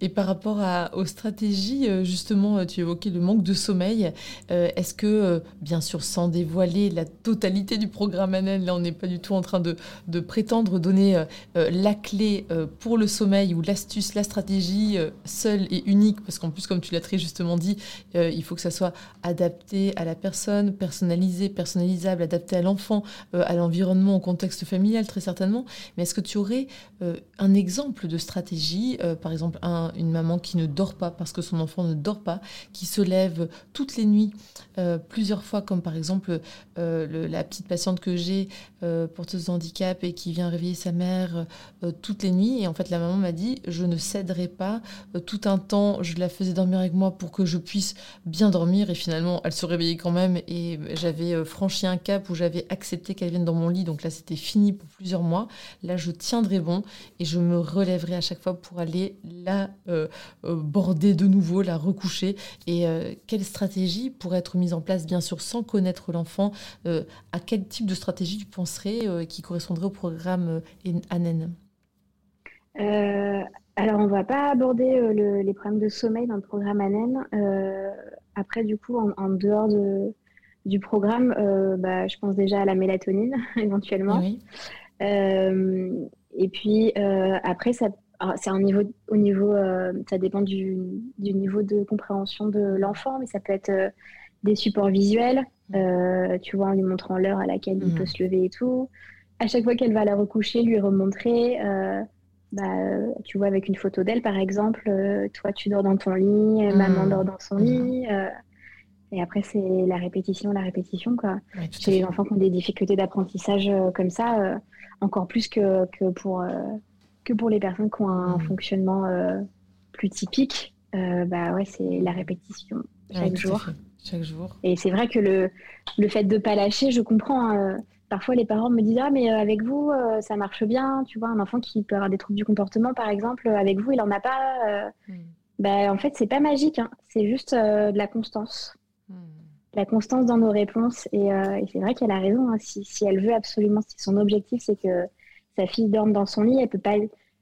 Et par rapport aux stratégies, euh, justement, euh, tu évoquais le manque de sommeil. Euh, est-ce que, bien sûr, sans dévoiler la totalité du programme ANEL, là on n'est pas du tout en train de, prétendre donner la clé pour le sommeil ou l'astuce, la stratégie seule et unique, parce qu'en plus, comme tu l'as très justement dit, il faut que ça soit adapté à la personne, personnalisé, personnalisable, adapté à l'enfant, à l'environnement, au contexte familial très certainement. Mais est-ce que tu aurais un exemple de stratégie, par exemple, une maman qui ne dort pas parce que son enfant ne dort pas, qui se lève toutes les nuits, euh, plusieurs fois, comme par exemple euh, la petite patiente que j'ai, euh, porteuse de handicap, et qui vient réveiller sa mère toutes les nuits. Et en fait, la maman m'a dit, je ne céderai pas. tout un temps, je la faisais dormir avec moi pour que je puisse bien dormir. Et finalement, elle se réveillait quand même. Et j'avais franchi un cap où j'avais accepté qu'elle vienne dans mon lit. Donc là, c'était fini pour plusieurs mois. Là, je tiendrai bon et je me relèverai à chaque fois pour aller la euh, euh, border de nouveau, la recoucher Et euh, quelle stratégie pourrait être mise en place, bien sûr, sans connaître l'enfant À quel type de stratégie tu penserais qui correspondrait au programme ANEN? Alors, on ne va pas aborder les problèmes de sommeil dans le programme ANEN. après, du coup, en, dehors de, du programme, bah, je pense déjà à la mélatonine, éventuellement. et puis, après, ça c'est un niveau, au niveau, euh, ça dépend du, niveau de compréhension de l'enfant, mais ça peut être euh, des supports visuels, euh, tu vois, en lui montrant l'heure à laquelle il peut mm. se lever et tout. À chaque fois qu'elle va la recoucher, lui remontrer, bah, tu vois, avec une photo d'elle, par exemple, toi, tu dors dans ton lit, maman mm. dort dans son lit. et après, c'est la répétition, la répétition, quoi. Chez les enfants qui ont des difficultés d'apprentissage comme ça, encore plus que, que pour que pour les personnes qui ont un mmh. fonctionnement euh, plus typique, euh, bah ouais, c'est la répétition chaque jour. Chaque jour. Et c'est vrai que le, le fait de ne pas lâcher, je comprends. Hein, parfois, les parents me disent Ah, mais euh, avec vous, ça marche bien. Tu vois, un enfant qui peut avoir des troubles du comportement, par exemple, avec vous, il n'en a pas. Mmh. Bah, en fait, c'est pas magique. Hein. C'est juste de la constance. Mmh. La constance dans nos réponses. Et, c'est vrai qu'elle a raison. Hein. Si, si, elle veut absolument, si son objectif, c'est que sa fille dorme dans son lit, elle peut pas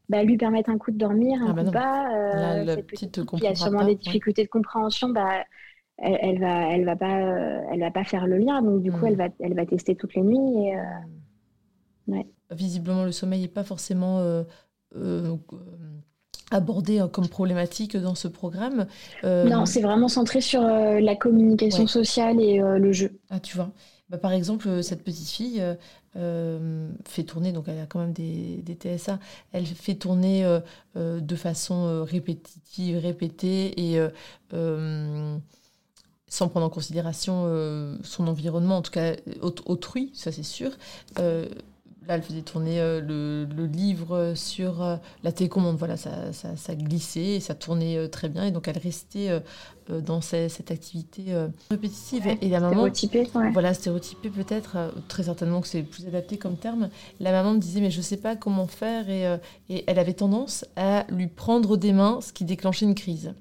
bah, lui permettre un coup de dormir, un ah bah coup pas. Euh, la, petite il y a sûrement des difficultés de compréhension. Bah, elle, elle, va, elle va pas, euh, elle va pas faire le lien. Donc du coup, elle mm. va, elle va tester toutes les nuits. Et, euh, ouais. Visiblement, le sommeil n'est pas forcément abordé comme problématique dans ce programme. Non, c'est vraiment centré sur la communication sociale et le jeu. Ah, tu vois. Bah, par exemple, cette petite fille, euh, fait tourner, donc elle a quand même des, des TSA, elle fait tourner euh, euh, de façon répétitive, répétée et sans prendre en considération son environnement, en tout cas autrui, ça c'est sûr. Là, elle faisait tourner euh, le, livre sur euh, la télécommande. Voilà, ça, ça, glissait et ça tournait euh, très bien. Et donc, elle restait dans cette, activité répétitive. et la maman. Stéréotypée, Voilà, stéréotypée peut-être. très certainement que c'est plus adapté comme terme. La maman me disait, mais je ne sais pas comment faire. Et, et elle avait tendance à lui prendre des mains, ce qui déclenchait une crise.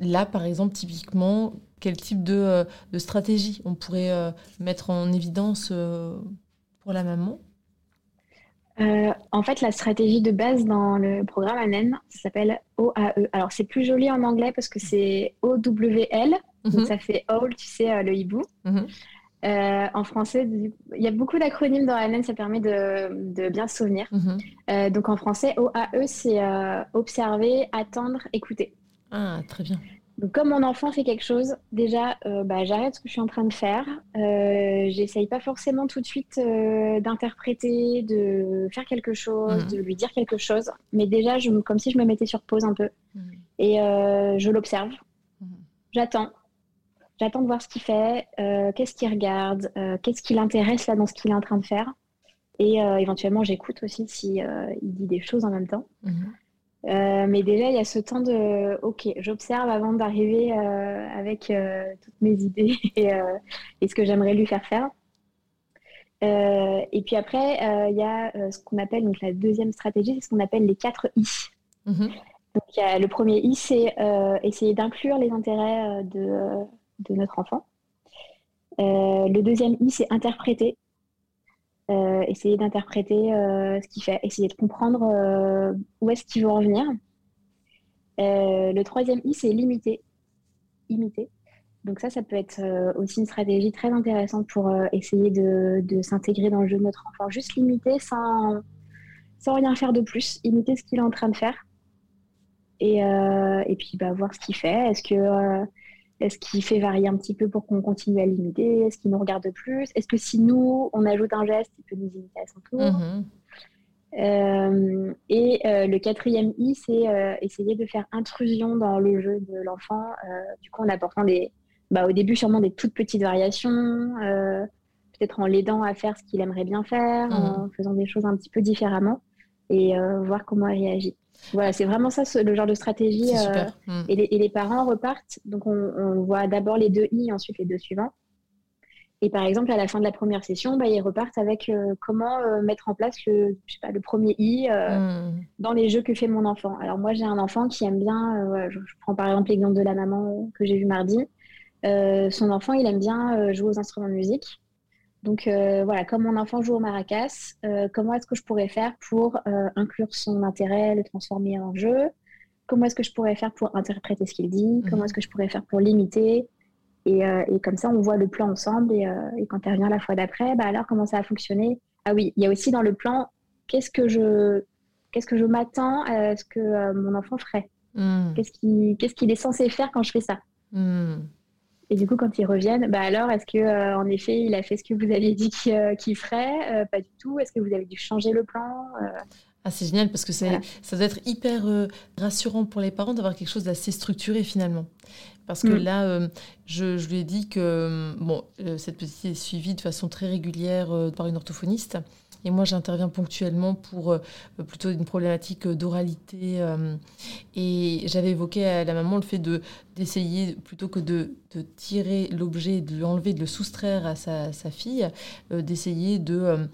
Là, par exemple, typiquement, quel type de, de stratégie on pourrait mettre en évidence pour la maman euh, en fait, la stratégie de base dans le programme ANEN, ça s'appelle OAE. Alors, c'est plus joli en anglais parce que c'est OWL, donc mhm. ça fait all, tu sais, euh, le hibou. Mhm. Euh, en français, il y a beaucoup d'acronymes dans NN, ça permet de, bien se souvenir. Mhm. Donc en français, OAE, c'est observer, attendre, écouter. Ah, très bien. Donc comme mon enfant fait quelque chose, déjà, bah, j'arrête ce que je suis en train de faire. J'essaye pas forcément tout de suite d'interpréter, de faire quelque chose, mhm. de lui dire quelque chose. Mais déjà, je, comme si je me mettais sur pause un peu. Mhm. Et je l'observe. J'attends J'attends de voir ce qu'il fait, euh, qu'est-ce qu'il regarde, euh, qu'est-ce qui l'intéresse là dans ce qu'il est en train de faire. Et euh, éventuellement, j'écoute aussi si il dit des choses en même temps. Mhm. mais déjà, il y a ce temps de OK, j'observe avant d'arriver avec toutes mes idées et, ce que j'aimerais lui faire faire. et puis après, il y a ce qu'on appelle donc la deuxième stratégie, c'est ce qu'on appelle les quatre I. Mhm. Donc, le premier I, c'est essayer d'inclure les intérêts de de notre enfant. Euh, le deuxième I, c'est interpréter. Euh, essayer d'interpréter euh, ce qu'il fait, essayer de comprendre où est-ce qu'il veut en venir. le troisième I, c'est limiter. Imiter. Donc ça, ça peut être aussi une stratégie très intéressante pour essayer de, s'intégrer dans le jeu de notre enfant. Juste limiter sans, sans rien faire de plus. Imiter ce qu'il est en train de faire. Et, et puis bah, voir ce qu'il fait. Est-ce que est-ce qu'il fait varier un petit peu pour qu'on continue à limiter? Est-ce qu'il nous regarde plus? Est-ce que si nous, on ajoute un geste, il peut nous imiter à son tour? Mhm. euh, Et euh, le quatrième I, c'est euh, essayer de faire intrusion dans le jeu de l'enfant, du coup en apportant des, bah, au début sûrement des toutes petites variations, peut-être en l'aidant à faire ce qu'il aimerait bien faire, mhm. en faisant des choses un petit peu différemment, et voir comment il réagit. Voilà, c'est vraiment ça le genre de stratégie. Euh, mm. et, les, parents repartent. Donc, on, voit d'abord les deux I, ensuite les deux suivants. Et par exemple, à la fin de la première session, bah, ils repartent avec euh, comment euh, mettre en place le, pas, le premier I mm. dans les jeux que fait mon enfant. Alors, moi, j'ai un enfant qui aime bien, je, je, prends par exemple l'exemple de la maman que j'ai vu mardi. son enfant, il aime bien jouer aux instruments de musique. Donc euh, voilà, comme mon enfant joue au maracas, euh, comment est-ce que je pourrais faire pour euh, inclure son intérêt, le transformer en jeu? Comment est-ce que je pourrais faire pour interpréter ce qu'il dit? Mhm. Comment est-ce que je pourrais faire pour l'imiter? Et, comme ça, on voit le plan ensemble. Et, quand elle revient la fois d'après, bah alors comment ça a fonctionné? Ah oui, il y a aussi dans le plan, qu'est-ce que je, qu'est-ce que je m'attends à ce que mon enfant ferait? Mhm. Qu'est-ce qu'il qu'est-ce qu'il est censé faire quand je fais ça? Mhm. Et du coup, quand ils reviennent, bah alors, est-ce que euh, en effet, il a fait ce que vous aviez dit qu'il euh, ferait euh, Pas du tout? Est-ce que vous avez dû changer le plan ah, c'est génial parce que ça doit être hyper rassurant pour les parents d'avoir quelque chose d'assez structuré finalement. Parce que mm. là, je, je, lui ai dit que bon, cette petite est suivie de façon très régulière par une orthophoniste. Et moi, j'interviens ponctuellement pour euh, plutôt une problématique d'oralité. Euh, et j'avais évoqué à la maman le fait de d'essayer, plutôt que de, de tirer l'objet, de lui enlever, de le soustraire à sa, sa fille, euh, d'essayer de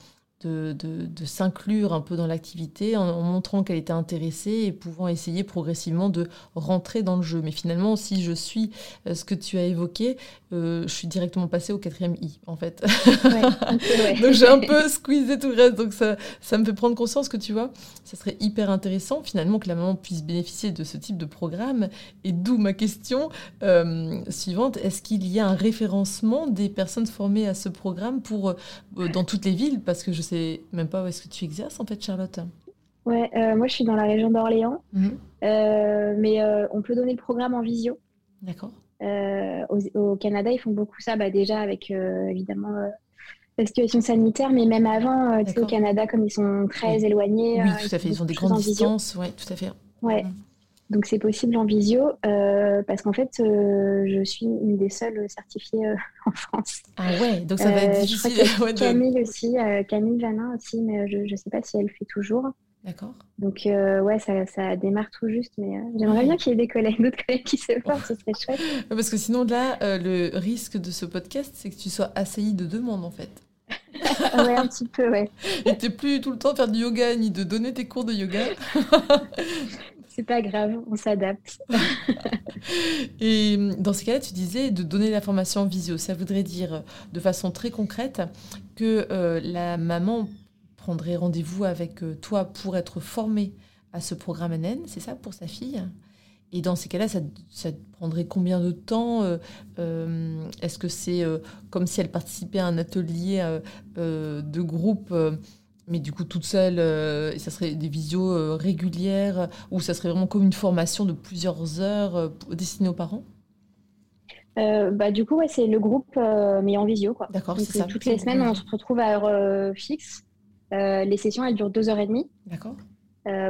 de, s'inclure un peu dans l'activité en, montrant qu'elle était intéressée et pouvant essayer progressivement de rentrer dans le jeu. Mais finalement, si je suis euh, ce que tu as évoqué, euh, je suis directement passée au quatrième I, en fait. donc j'ai un peu squeezé tout le reste. Donc ça, ça me fait prendre conscience que tu vois, ça serait hyper intéressant finalement que la maman puisse bénéficier de ce type de programme. Et d'où ma question euh, suivante, est-ce qu'il y a un référencement des personnes formées à ce programme pour, dans toutes les villes? Parce que je sais même pas où est-ce que tu exerces en fait, Charlotte. Ouais, euh, moi je suis dans la région d'Orléans, mhm. euh, mais euh, on peut donner le programme en visio. D'accord. Au, Canada, ils font beaucoup ça, bah, déjà avec évidemment la situation sanitaire, mais même avant, tu sais, au Canada, comme ils sont très éloignés. Oui, tout à fait, ils ont des grandes distances, ouais, tout à fait. Ouais. Mhm. Donc c'est possible en visio euh, parce qu'en fait euh, je suis une des seules certifiées euh, en France. Ah ouais, donc ça va être difficile. Camille aussi, Camille Vanin aussi, mais je ne sais pas si elle fait toujours. D'accord. Donc ouais, ça, ça, démarre tout juste, mais j'aimerais bien qu'il y ait des collègues, d'autres collègues qui se forment, ce serait chouette. Parce que sinon là, le risque de ce podcast, c'est que tu sois assailli de demandes en fait. ouais, un petit peu, ouais. Et t'es plus tout le temps à faire du yoga ni de donner tes cours de yoga. C'est pas grave, on s'adapte. Et dans ce cas-là, tu disais de donner l'information en visio. Ça voudrait dire de façon très concrète que euh, la maman prendrait rendez-vous avec euh, toi pour être formée à ce programme NN, c'est ça pour sa fille? Et dans ces cas-là, ça, prendrait combien de temps Est-ce que c'est comme si elle participait à un atelier de groupe mais du coup toute seule, et ça serait des visios régulières, ou ça serait vraiment comme une formation de plusieurs heures destinée aux parents? Euh, bah, du coup, ouais, c'est le groupe, euh, mais en visio. Quoi. D'accord, c'est ça. Toutes les semaines, on se retrouve à heure euh, fixe. les sessions, elles durent deux heures et demie. D'accord.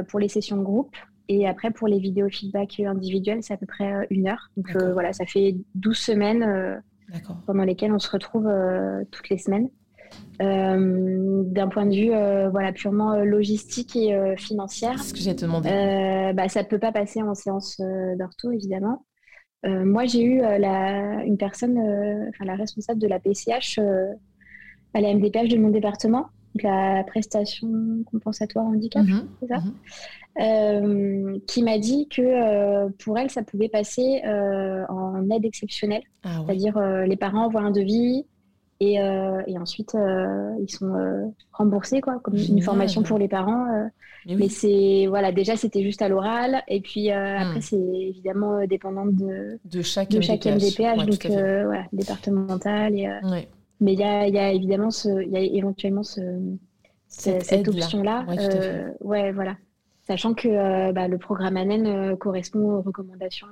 pour les sessions de groupe. Et après, pour les vidéos feedback individuels, c'est à peu près une heure. Donc voilà, ça fait 12 semaines pendant lesquelles on se retrouve toutes les semaines. D'un point de vue voilà, purement logistique et financière. C'est ce que j'ai te demandé. bah, ça ne peut pas passer en séance d'ortho, évidemment. Euh, moi, j'ai eu euh, la, une personne, euh, enfin, la responsable de la PCH à la MDPH de mon département, la prestation compensatoire handicap, mhm, c'est ça mhm. qui m'a dit que pour elle, ça pouvait passer en aide exceptionnelle. Ah C'est-à-dire, les parents envoient un devis, et, euh, et ensuite, euh, ils sont euh, remboursés, quoi, comme une formation pour les parents. Mais, c'est, voilà, déjà, c'était juste à l'oral. Et puis après, hmm. c'est évidemment dépendant de, de chaque, de chaque MDPH, donc voilà, départemental. Et, Mais il y a, y a, évidemment ce, y a éventuellement ce, cette, cette option-là. Ouais, ouais, voilà. Sachant que bah, le programme ANEN correspond aux recommandations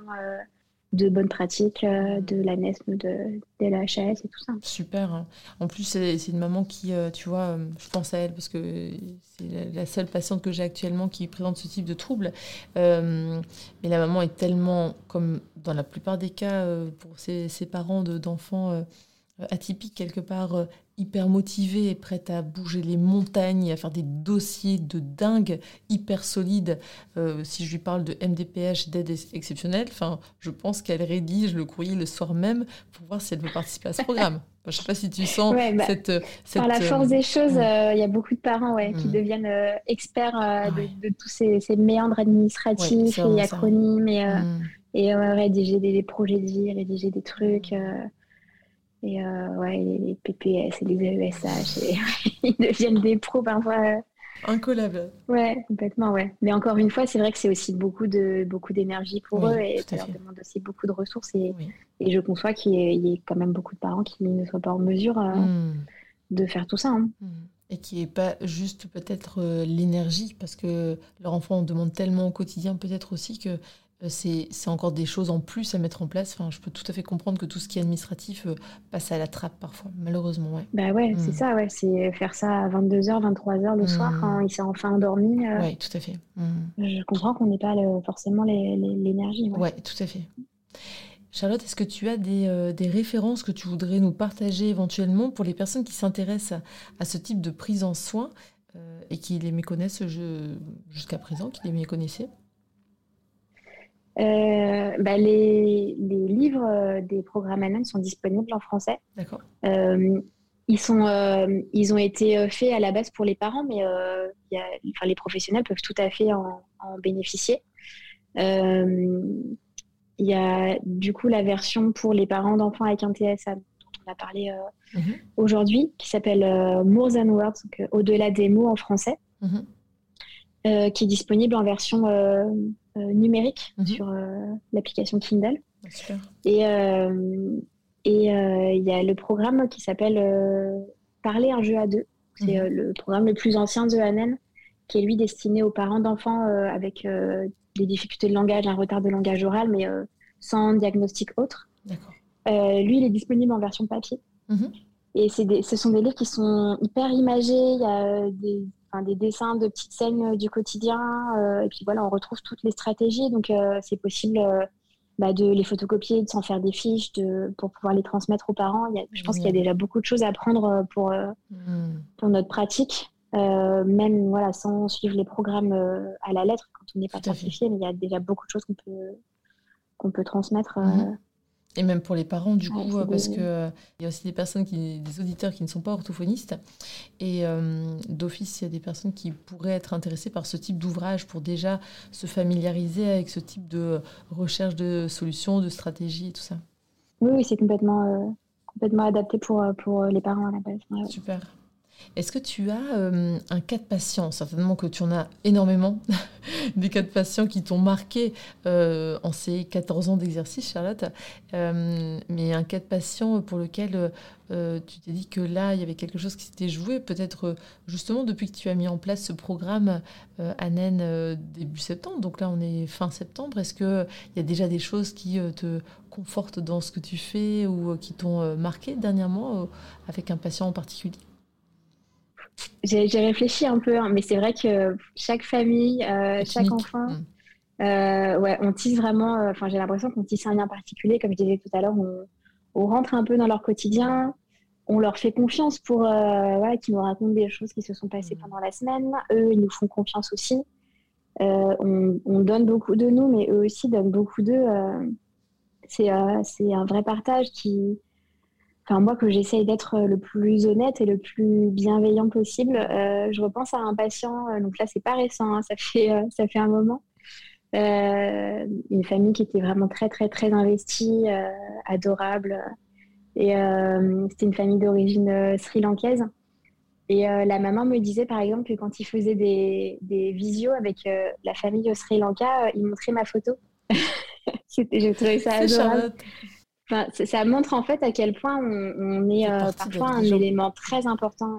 de bonnes pratiques euh, de la NESM, de, de et tout ça. Super. Hein. En plus, c'est une maman qui, euh, tu vois, euh, je pense à elle parce que c'est la seule patiente que j'ai actuellement qui présente ce type de trouble. mais la maman est tellement, comme dans la plupart des cas, pour ses, ses parents d'enfants atypiques quelque part, hyper motivée et prête à bouger les montagnes, à faire des dossiers de dingue, hyper solides. Euh, si je lui parle de MDPH, d'aide exceptionnelle, enfin, je pense qu'elle rédige le courrier le soir même pour voir si elle veut participer à ce programme. je ne sais pas si tu sens bah, cette, cette, Par la force des choses, euh, il y a beaucoup de parents ouais, qui mm. deviennent euh, experts de, tous ces, méandres administratifs et acronymes et, mm. et rédiger des, des, projets de vie, rédiger des trucs. Et euh, ouais, les, PPS et les ESH, et, ils deviennent des pros parfois. Incollables. Ouais, complètement, ouais. Mais encore une fois, c'est vrai que c'est aussi beaucoup de beaucoup d'énergie pour eux et ça leur demande aussi beaucoup de ressources. Et, et je conçois qu'il y, ait quand même beaucoup de parents qui ne soient pas en mesure euh, hmm. de faire tout ça. Hein. Hmm. Et qui n'est pas juste peut-être euh, l'énergie, parce que leur enfant en demande tellement au quotidien, peut-être aussi que c'est encore des choses en plus à mettre en place. Enfin, je peux tout à fait comprendre que tout ce qui est administratif euh, passe à la trappe parfois, malheureusement. Ouais. Bah ouais, c'est mm. ça, ouais. C'est faire ça à 22h, 23h le soir mm. quand il s'est enfin endormi. Euh, oui, tout à fait. Mm. Je comprends qu'on n'ait pas forcément l'énergie. Oui, ouais, tout à fait. Charlotte, est-ce que tu as des, des, références que tu voudrais nous partager éventuellement pour les personnes qui s'intéressent à, ce type de prise en soin et qui les méconnaissent jusqu'à présent, qui les méconnaissaient? Euh, bah, les, les, livres euh, des programmes ANAN sont disponibles en français. D'accord. Euh, ils, sont, ils ont été faits à la base pour les parents, mais y a, enfin, les professionnels peuvent tout à fait en, en bénéficier. Il y a du coup la version pour les parents d'enfants avec un TSA dont on a parlé mhm. aujourd'hui, qui s'appelle More Than Words, au-delà des mots en français, mhm. qui est disponible en version numérique mhm. sur euh, l'application Kindle. Et euh, et il y a le programme qui s'appelle Parler un jeu à deux. C'est mhm. le programme le plus ancien de Hanen, qui est lui destiné aux parents d'enfants avec des difficultés de langage, un retard de langage oral, mais sans diagnostic autre. lui, il est disponible en version papier. Mhm. Et des, ce sont des livres qui sont hyper imagés. Il y a des des dessins de petites scènes euh, du quotidien. Euh, et puis voilà, on retrouve toutes les stratégies. Donc, euh, c'est possible bah, de les photocopier, de s'en faire des fiches de, pour pouvoir les transmettre aux parents. je pense qu'il y a déjà beaucoup de choses à apprendre pour, hmm. pour notre pratique. même voilà, sans suivre les programmes à la lettre quand on n'est pas certifié, mais il y a déjà beaucoup de choses qu'on peut, qu'on peut transmettre. Hmm. Et même pour les parents, du coup, parce qu'il euh, y a aussi des personnes, qui, des auditeurs qui ne sont pas orthophonistes. Et euh, d'office, il y a des personnes qui pourraient être intéressées par ce type d'ouvrage pour déjà se familiariser avec ce type de recherche de solutions, de stratégies et tout ça. Oui, oui c'est complètement, euh, complètement adapté pour, pour les parents à la base. Super. Est-ce que tu as euh, un cas de patient Certainement que tu en as énormément, des cas de patients qui t'ont marqué euh, en ces 14 ans d'exercice, Charlotte. Euh, mais un cas de patient pour lequel tu t'es dit que là, il y avait quelque chose qui s'était joué, peut-être justement depuis que tu as mis en place ce programme à début septembre. Donc là, on est fin septembre. Est-ce qu'il y a déjà des choses qui te confortent dans ce que tu fais ou qui t'ont marqué dernièrement avec un patient en particulier? J'ai réfléchi un peu, hein, mais c'est vrai que chaque famille, euh, chaque enfant, hmm. euh, ouais, on tisse vraiment. Euh, enfin, j'ai l'impression qu'on tisse un lien particulier, comme je disais tout à l'heure. On, rentre un peu dans leur quotidien, on leur fait confiance pour, ouais, qu'ils nous racontent des choses qui se sont passées hmm. pendant la semaine. Eux, ils nous font confiance aussi. On, on, donne beaucoup de nous, mais eux aussi donnent beaucoup d'eux. c'est un vrai partage qui enfin moi que j'essaye d'être euh, le plus honnête et le plus bienveillant possible. Euh, je repense à un patient, euh, donc là c'est pas récent, hein, ça fait ça fait un moment. une famille qui était vraiment très très très investie, adorable. Et c'était une famille d'origine sri-lankaise. Et la maman me disait par exemple que quand il faisait des, des visios avec la famille au Sri Lanka, il montrait ma photo. J'ai trouvé ça adorable ça montre en fait à quel point on, est, euh, parfois un élément très important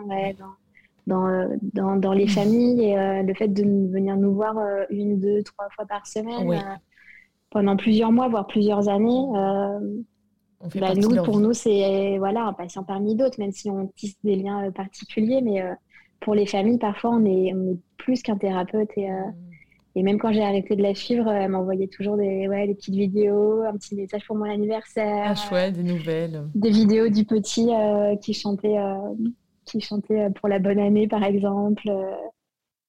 dans, euh, dans, dans, les familles et euh, le fait de venir nous voir une, deux, trois fois par semaine pendant plusieurs mois, voire plusieurs années. Bah, nous, pour nous, c'est voilà, un patient parmi d'autres, même si on tisse des liens particuliers, mais pour les familles, parfois, on est, on est plus qu'un thérapeute et, mmh. Et même quand j'ai arrêté de la suivre, elle m'envoyait toujours des, ouais, des petites vidéos, un petit message pour mon anniversaire. Ah, chouette, des nouvelles. Des vidéos du petit euh, qui chantait, euh, qui chantait pour la bonne année, par exemple.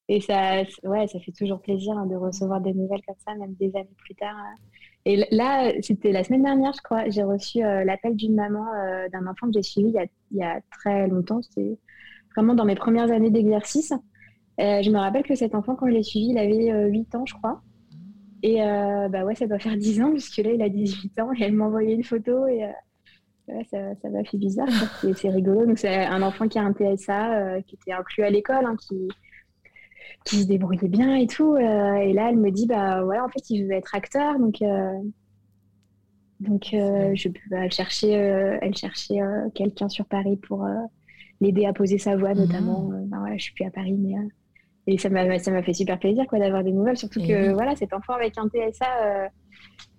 Et ça, ouais, ça fait toujours plaisir hein, de recevoir des nouvelles comme ça, même des années plus tard. Et là, c'était la semaine dernière, je crois, j'ai reçu euh, l'appel d'une maman d'un enfant que j'ai suivi il y, a, il y a très longtemps. C'était vraiment dans mes premières années d'exercice. Euh, je me rappelle que cet enfant, quand je l'ai suivi, il avait 8 euh, ans, je crois. Et euh, bah ouais, ça doit faire 10 ans, puisque là, il a 18 ans et elle m'a envoyé une photo et ça, ça m'a fait bizarre. C'est rigolo. Donc, c'est un enfant qui a un TSA, qui était inclus à l'école, hein, qui, qui se débrouillait bien et tout. et là, elle me dit, bah ouais, en fait, il veut être acteur. Donc, donc je, bah, elle cherchait, elle cherchait quelqu'un sur Paris pour l'aider à poser sa voix, mmh. notamment. bah, voilà, je suis plus à Paris, mais et ça m'a ça m'a fait super plaisir quoi d'avoir des nouvelles surtout que voilà cet enfant avec un TSA euh,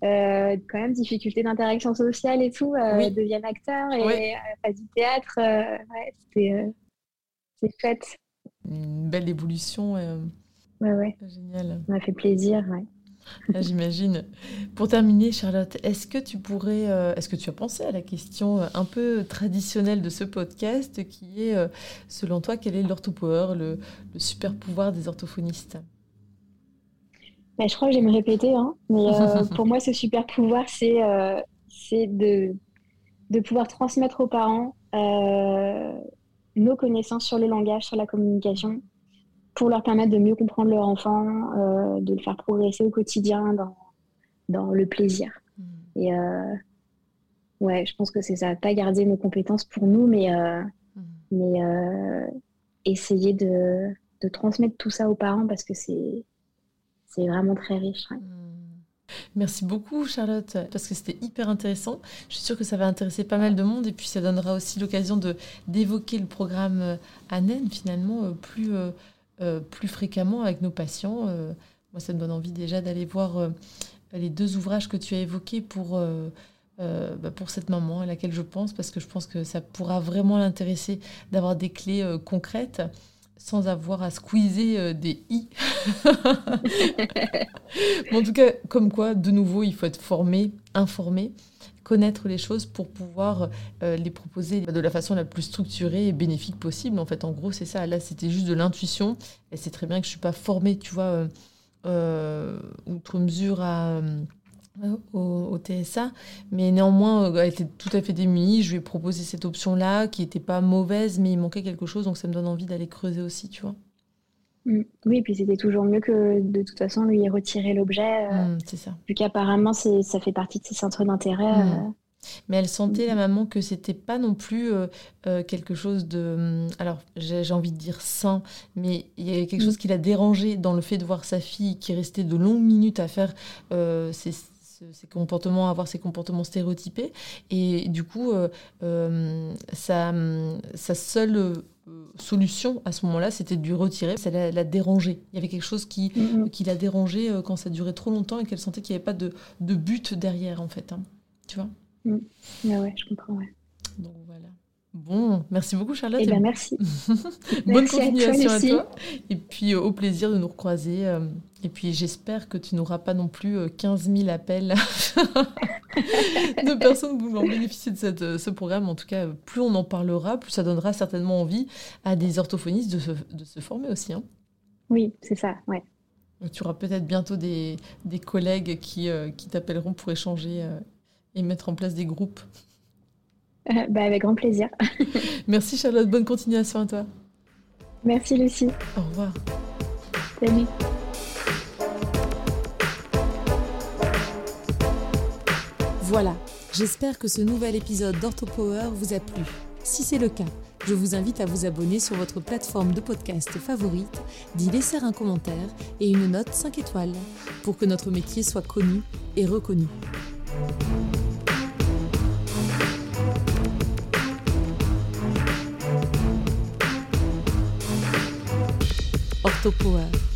euh, quand même difficulté d'interaction sociale et tout euh, devient acteur et oui. du théâtre ouais, c'était c'est chouette. Une belle évolution ouais ouais. génial ça m'a fait plaisir ouais j'imagine. Pour terminer, Charlotte, est-ce que tu pourrais, euh, est-ce que tu as pensé à la question euh, un peu traditionnelle de ce podcast, qui est, euh, selon toi, quel est l'orthopower, le, le super pouvoir des orthophonistes? Bah, Je crois que je vais me répéter, hein, mais pour moi, ce super pouvoir, c'est de pouvoir transmettre aux parents nos connaissances sur le langage, sur la communication, pour leur permettre de mieux comprendre leur enfant, euh, de le faire progresser au quotidien dans, dans le plaisir. Mm. Et euh, ouais, je pense que c'est ça, pas garder nos compétences pour nous, mais, euh, mm. mais essayer de, de, transmettre tout ça aux parents parce que c'est vraiment très riche. Mm. Merci beaucoup Charlotte, parce que c'était hyper intéressant. Je suis sûre que ça va intéresser pas mal de monde et puis ça donnera aussi l'occasion d'évoquer le programme ANEN finalement plus, euh, plus fréquemment avec nos patients. Euh, moi, ça me donne envie déjà d'aller voir euh, les deux ouvrages que tu as évoqués pour, bah, pour cette maman à laquelle je pense, parce que je pense que ça pourra vraiment l'intéresser d'avoir des clés concrètes sans avoir à squeezer des i. en tout cas, comme quoi, de nouveau, il faut être formé, informé connaître les choses pour pouvoir euh, les proposer de la façon la plus structurée et bénéfique possible. En fait, en gros, c'est ça. Là, c'était juste de l'intuition. Et c'est très bien que je ne suis pas formée, tu vois, euh, euh, outre mesure à, au, TSA. Mais néanmoins, elle était tout à fait démunie. Je lui ai proposé cette option-là qui n'était pas mauvaise, mais il manquait quelque chose. Donc, ça me donne envie d'aller creuser aussi, tu vois. Mm. Oui, et puis c'était toujours mieux que de toute façon lui retirer l'objet. Mm, c'est ça. Vu qu'apparemment ça fait partie de ses centres d'intérêt. Mm. Mais elle sentait, la Mhm. maman, que c'était pas non plus euh, euh, quelque chose de. Alors, j'ai envie de dire sain, mais il y avait quelque chose qui l'a dérangée dans le fait de voir sa fille qui restait de longues minutes à faire euh, ses, ses- ses comportements, avoir ses comportements stéréotypés. Et du coup, euh, euh, sa, sa seule euh, solution à ce moment-là, c'était de lui retirer. Ça l'a l'a dérangée. Il y avait quelque chose qui, Mhm. qui l'a dérangée euh, quand ça durait trop longtemps et qu'elle sentait qu'il n'y avait pas de, de but derrière, en fait. hein. Tu vois? Ouais, ouais, je comprends. ouais. donc voilà. Bon, merci beaucoup Charlotte. Eh et ben, merci. Bonne merci à toi, continuation à toi. Et puis euh, au plaisir de nous recroiser. euh, et puis j'espère que tu n'auras pas non plus euh, 15 000 appels de personnes voulant bénéficier de cette, euh, ce programme. En tout cas, euh, plus on en parlera, plus ça donnera certainement envie à des orthophonistes de se, de se former aussi. hein. Oui, c'est ça, ouais. Donc, tu auras peut-être bientôt des, des collègues qui, euh, qui t'appelleront pour échanger euh, et mettre en place des groupes. Euh, bah, avec grand plaisir. Merci Charlotte, bonne continuation à toi. Merci Lucie. Au revoir. Salut. Voilà, j'espère que ce nouvel épisode d'OrthoPower vous a plu. Si c'est le cas, je vous invite à vous abonner sur votre plateforme de podcast favorite, d'y laisser un commentaire et une note 5 étoiles pour que notre métier soit connu et reconnu. OrthoPower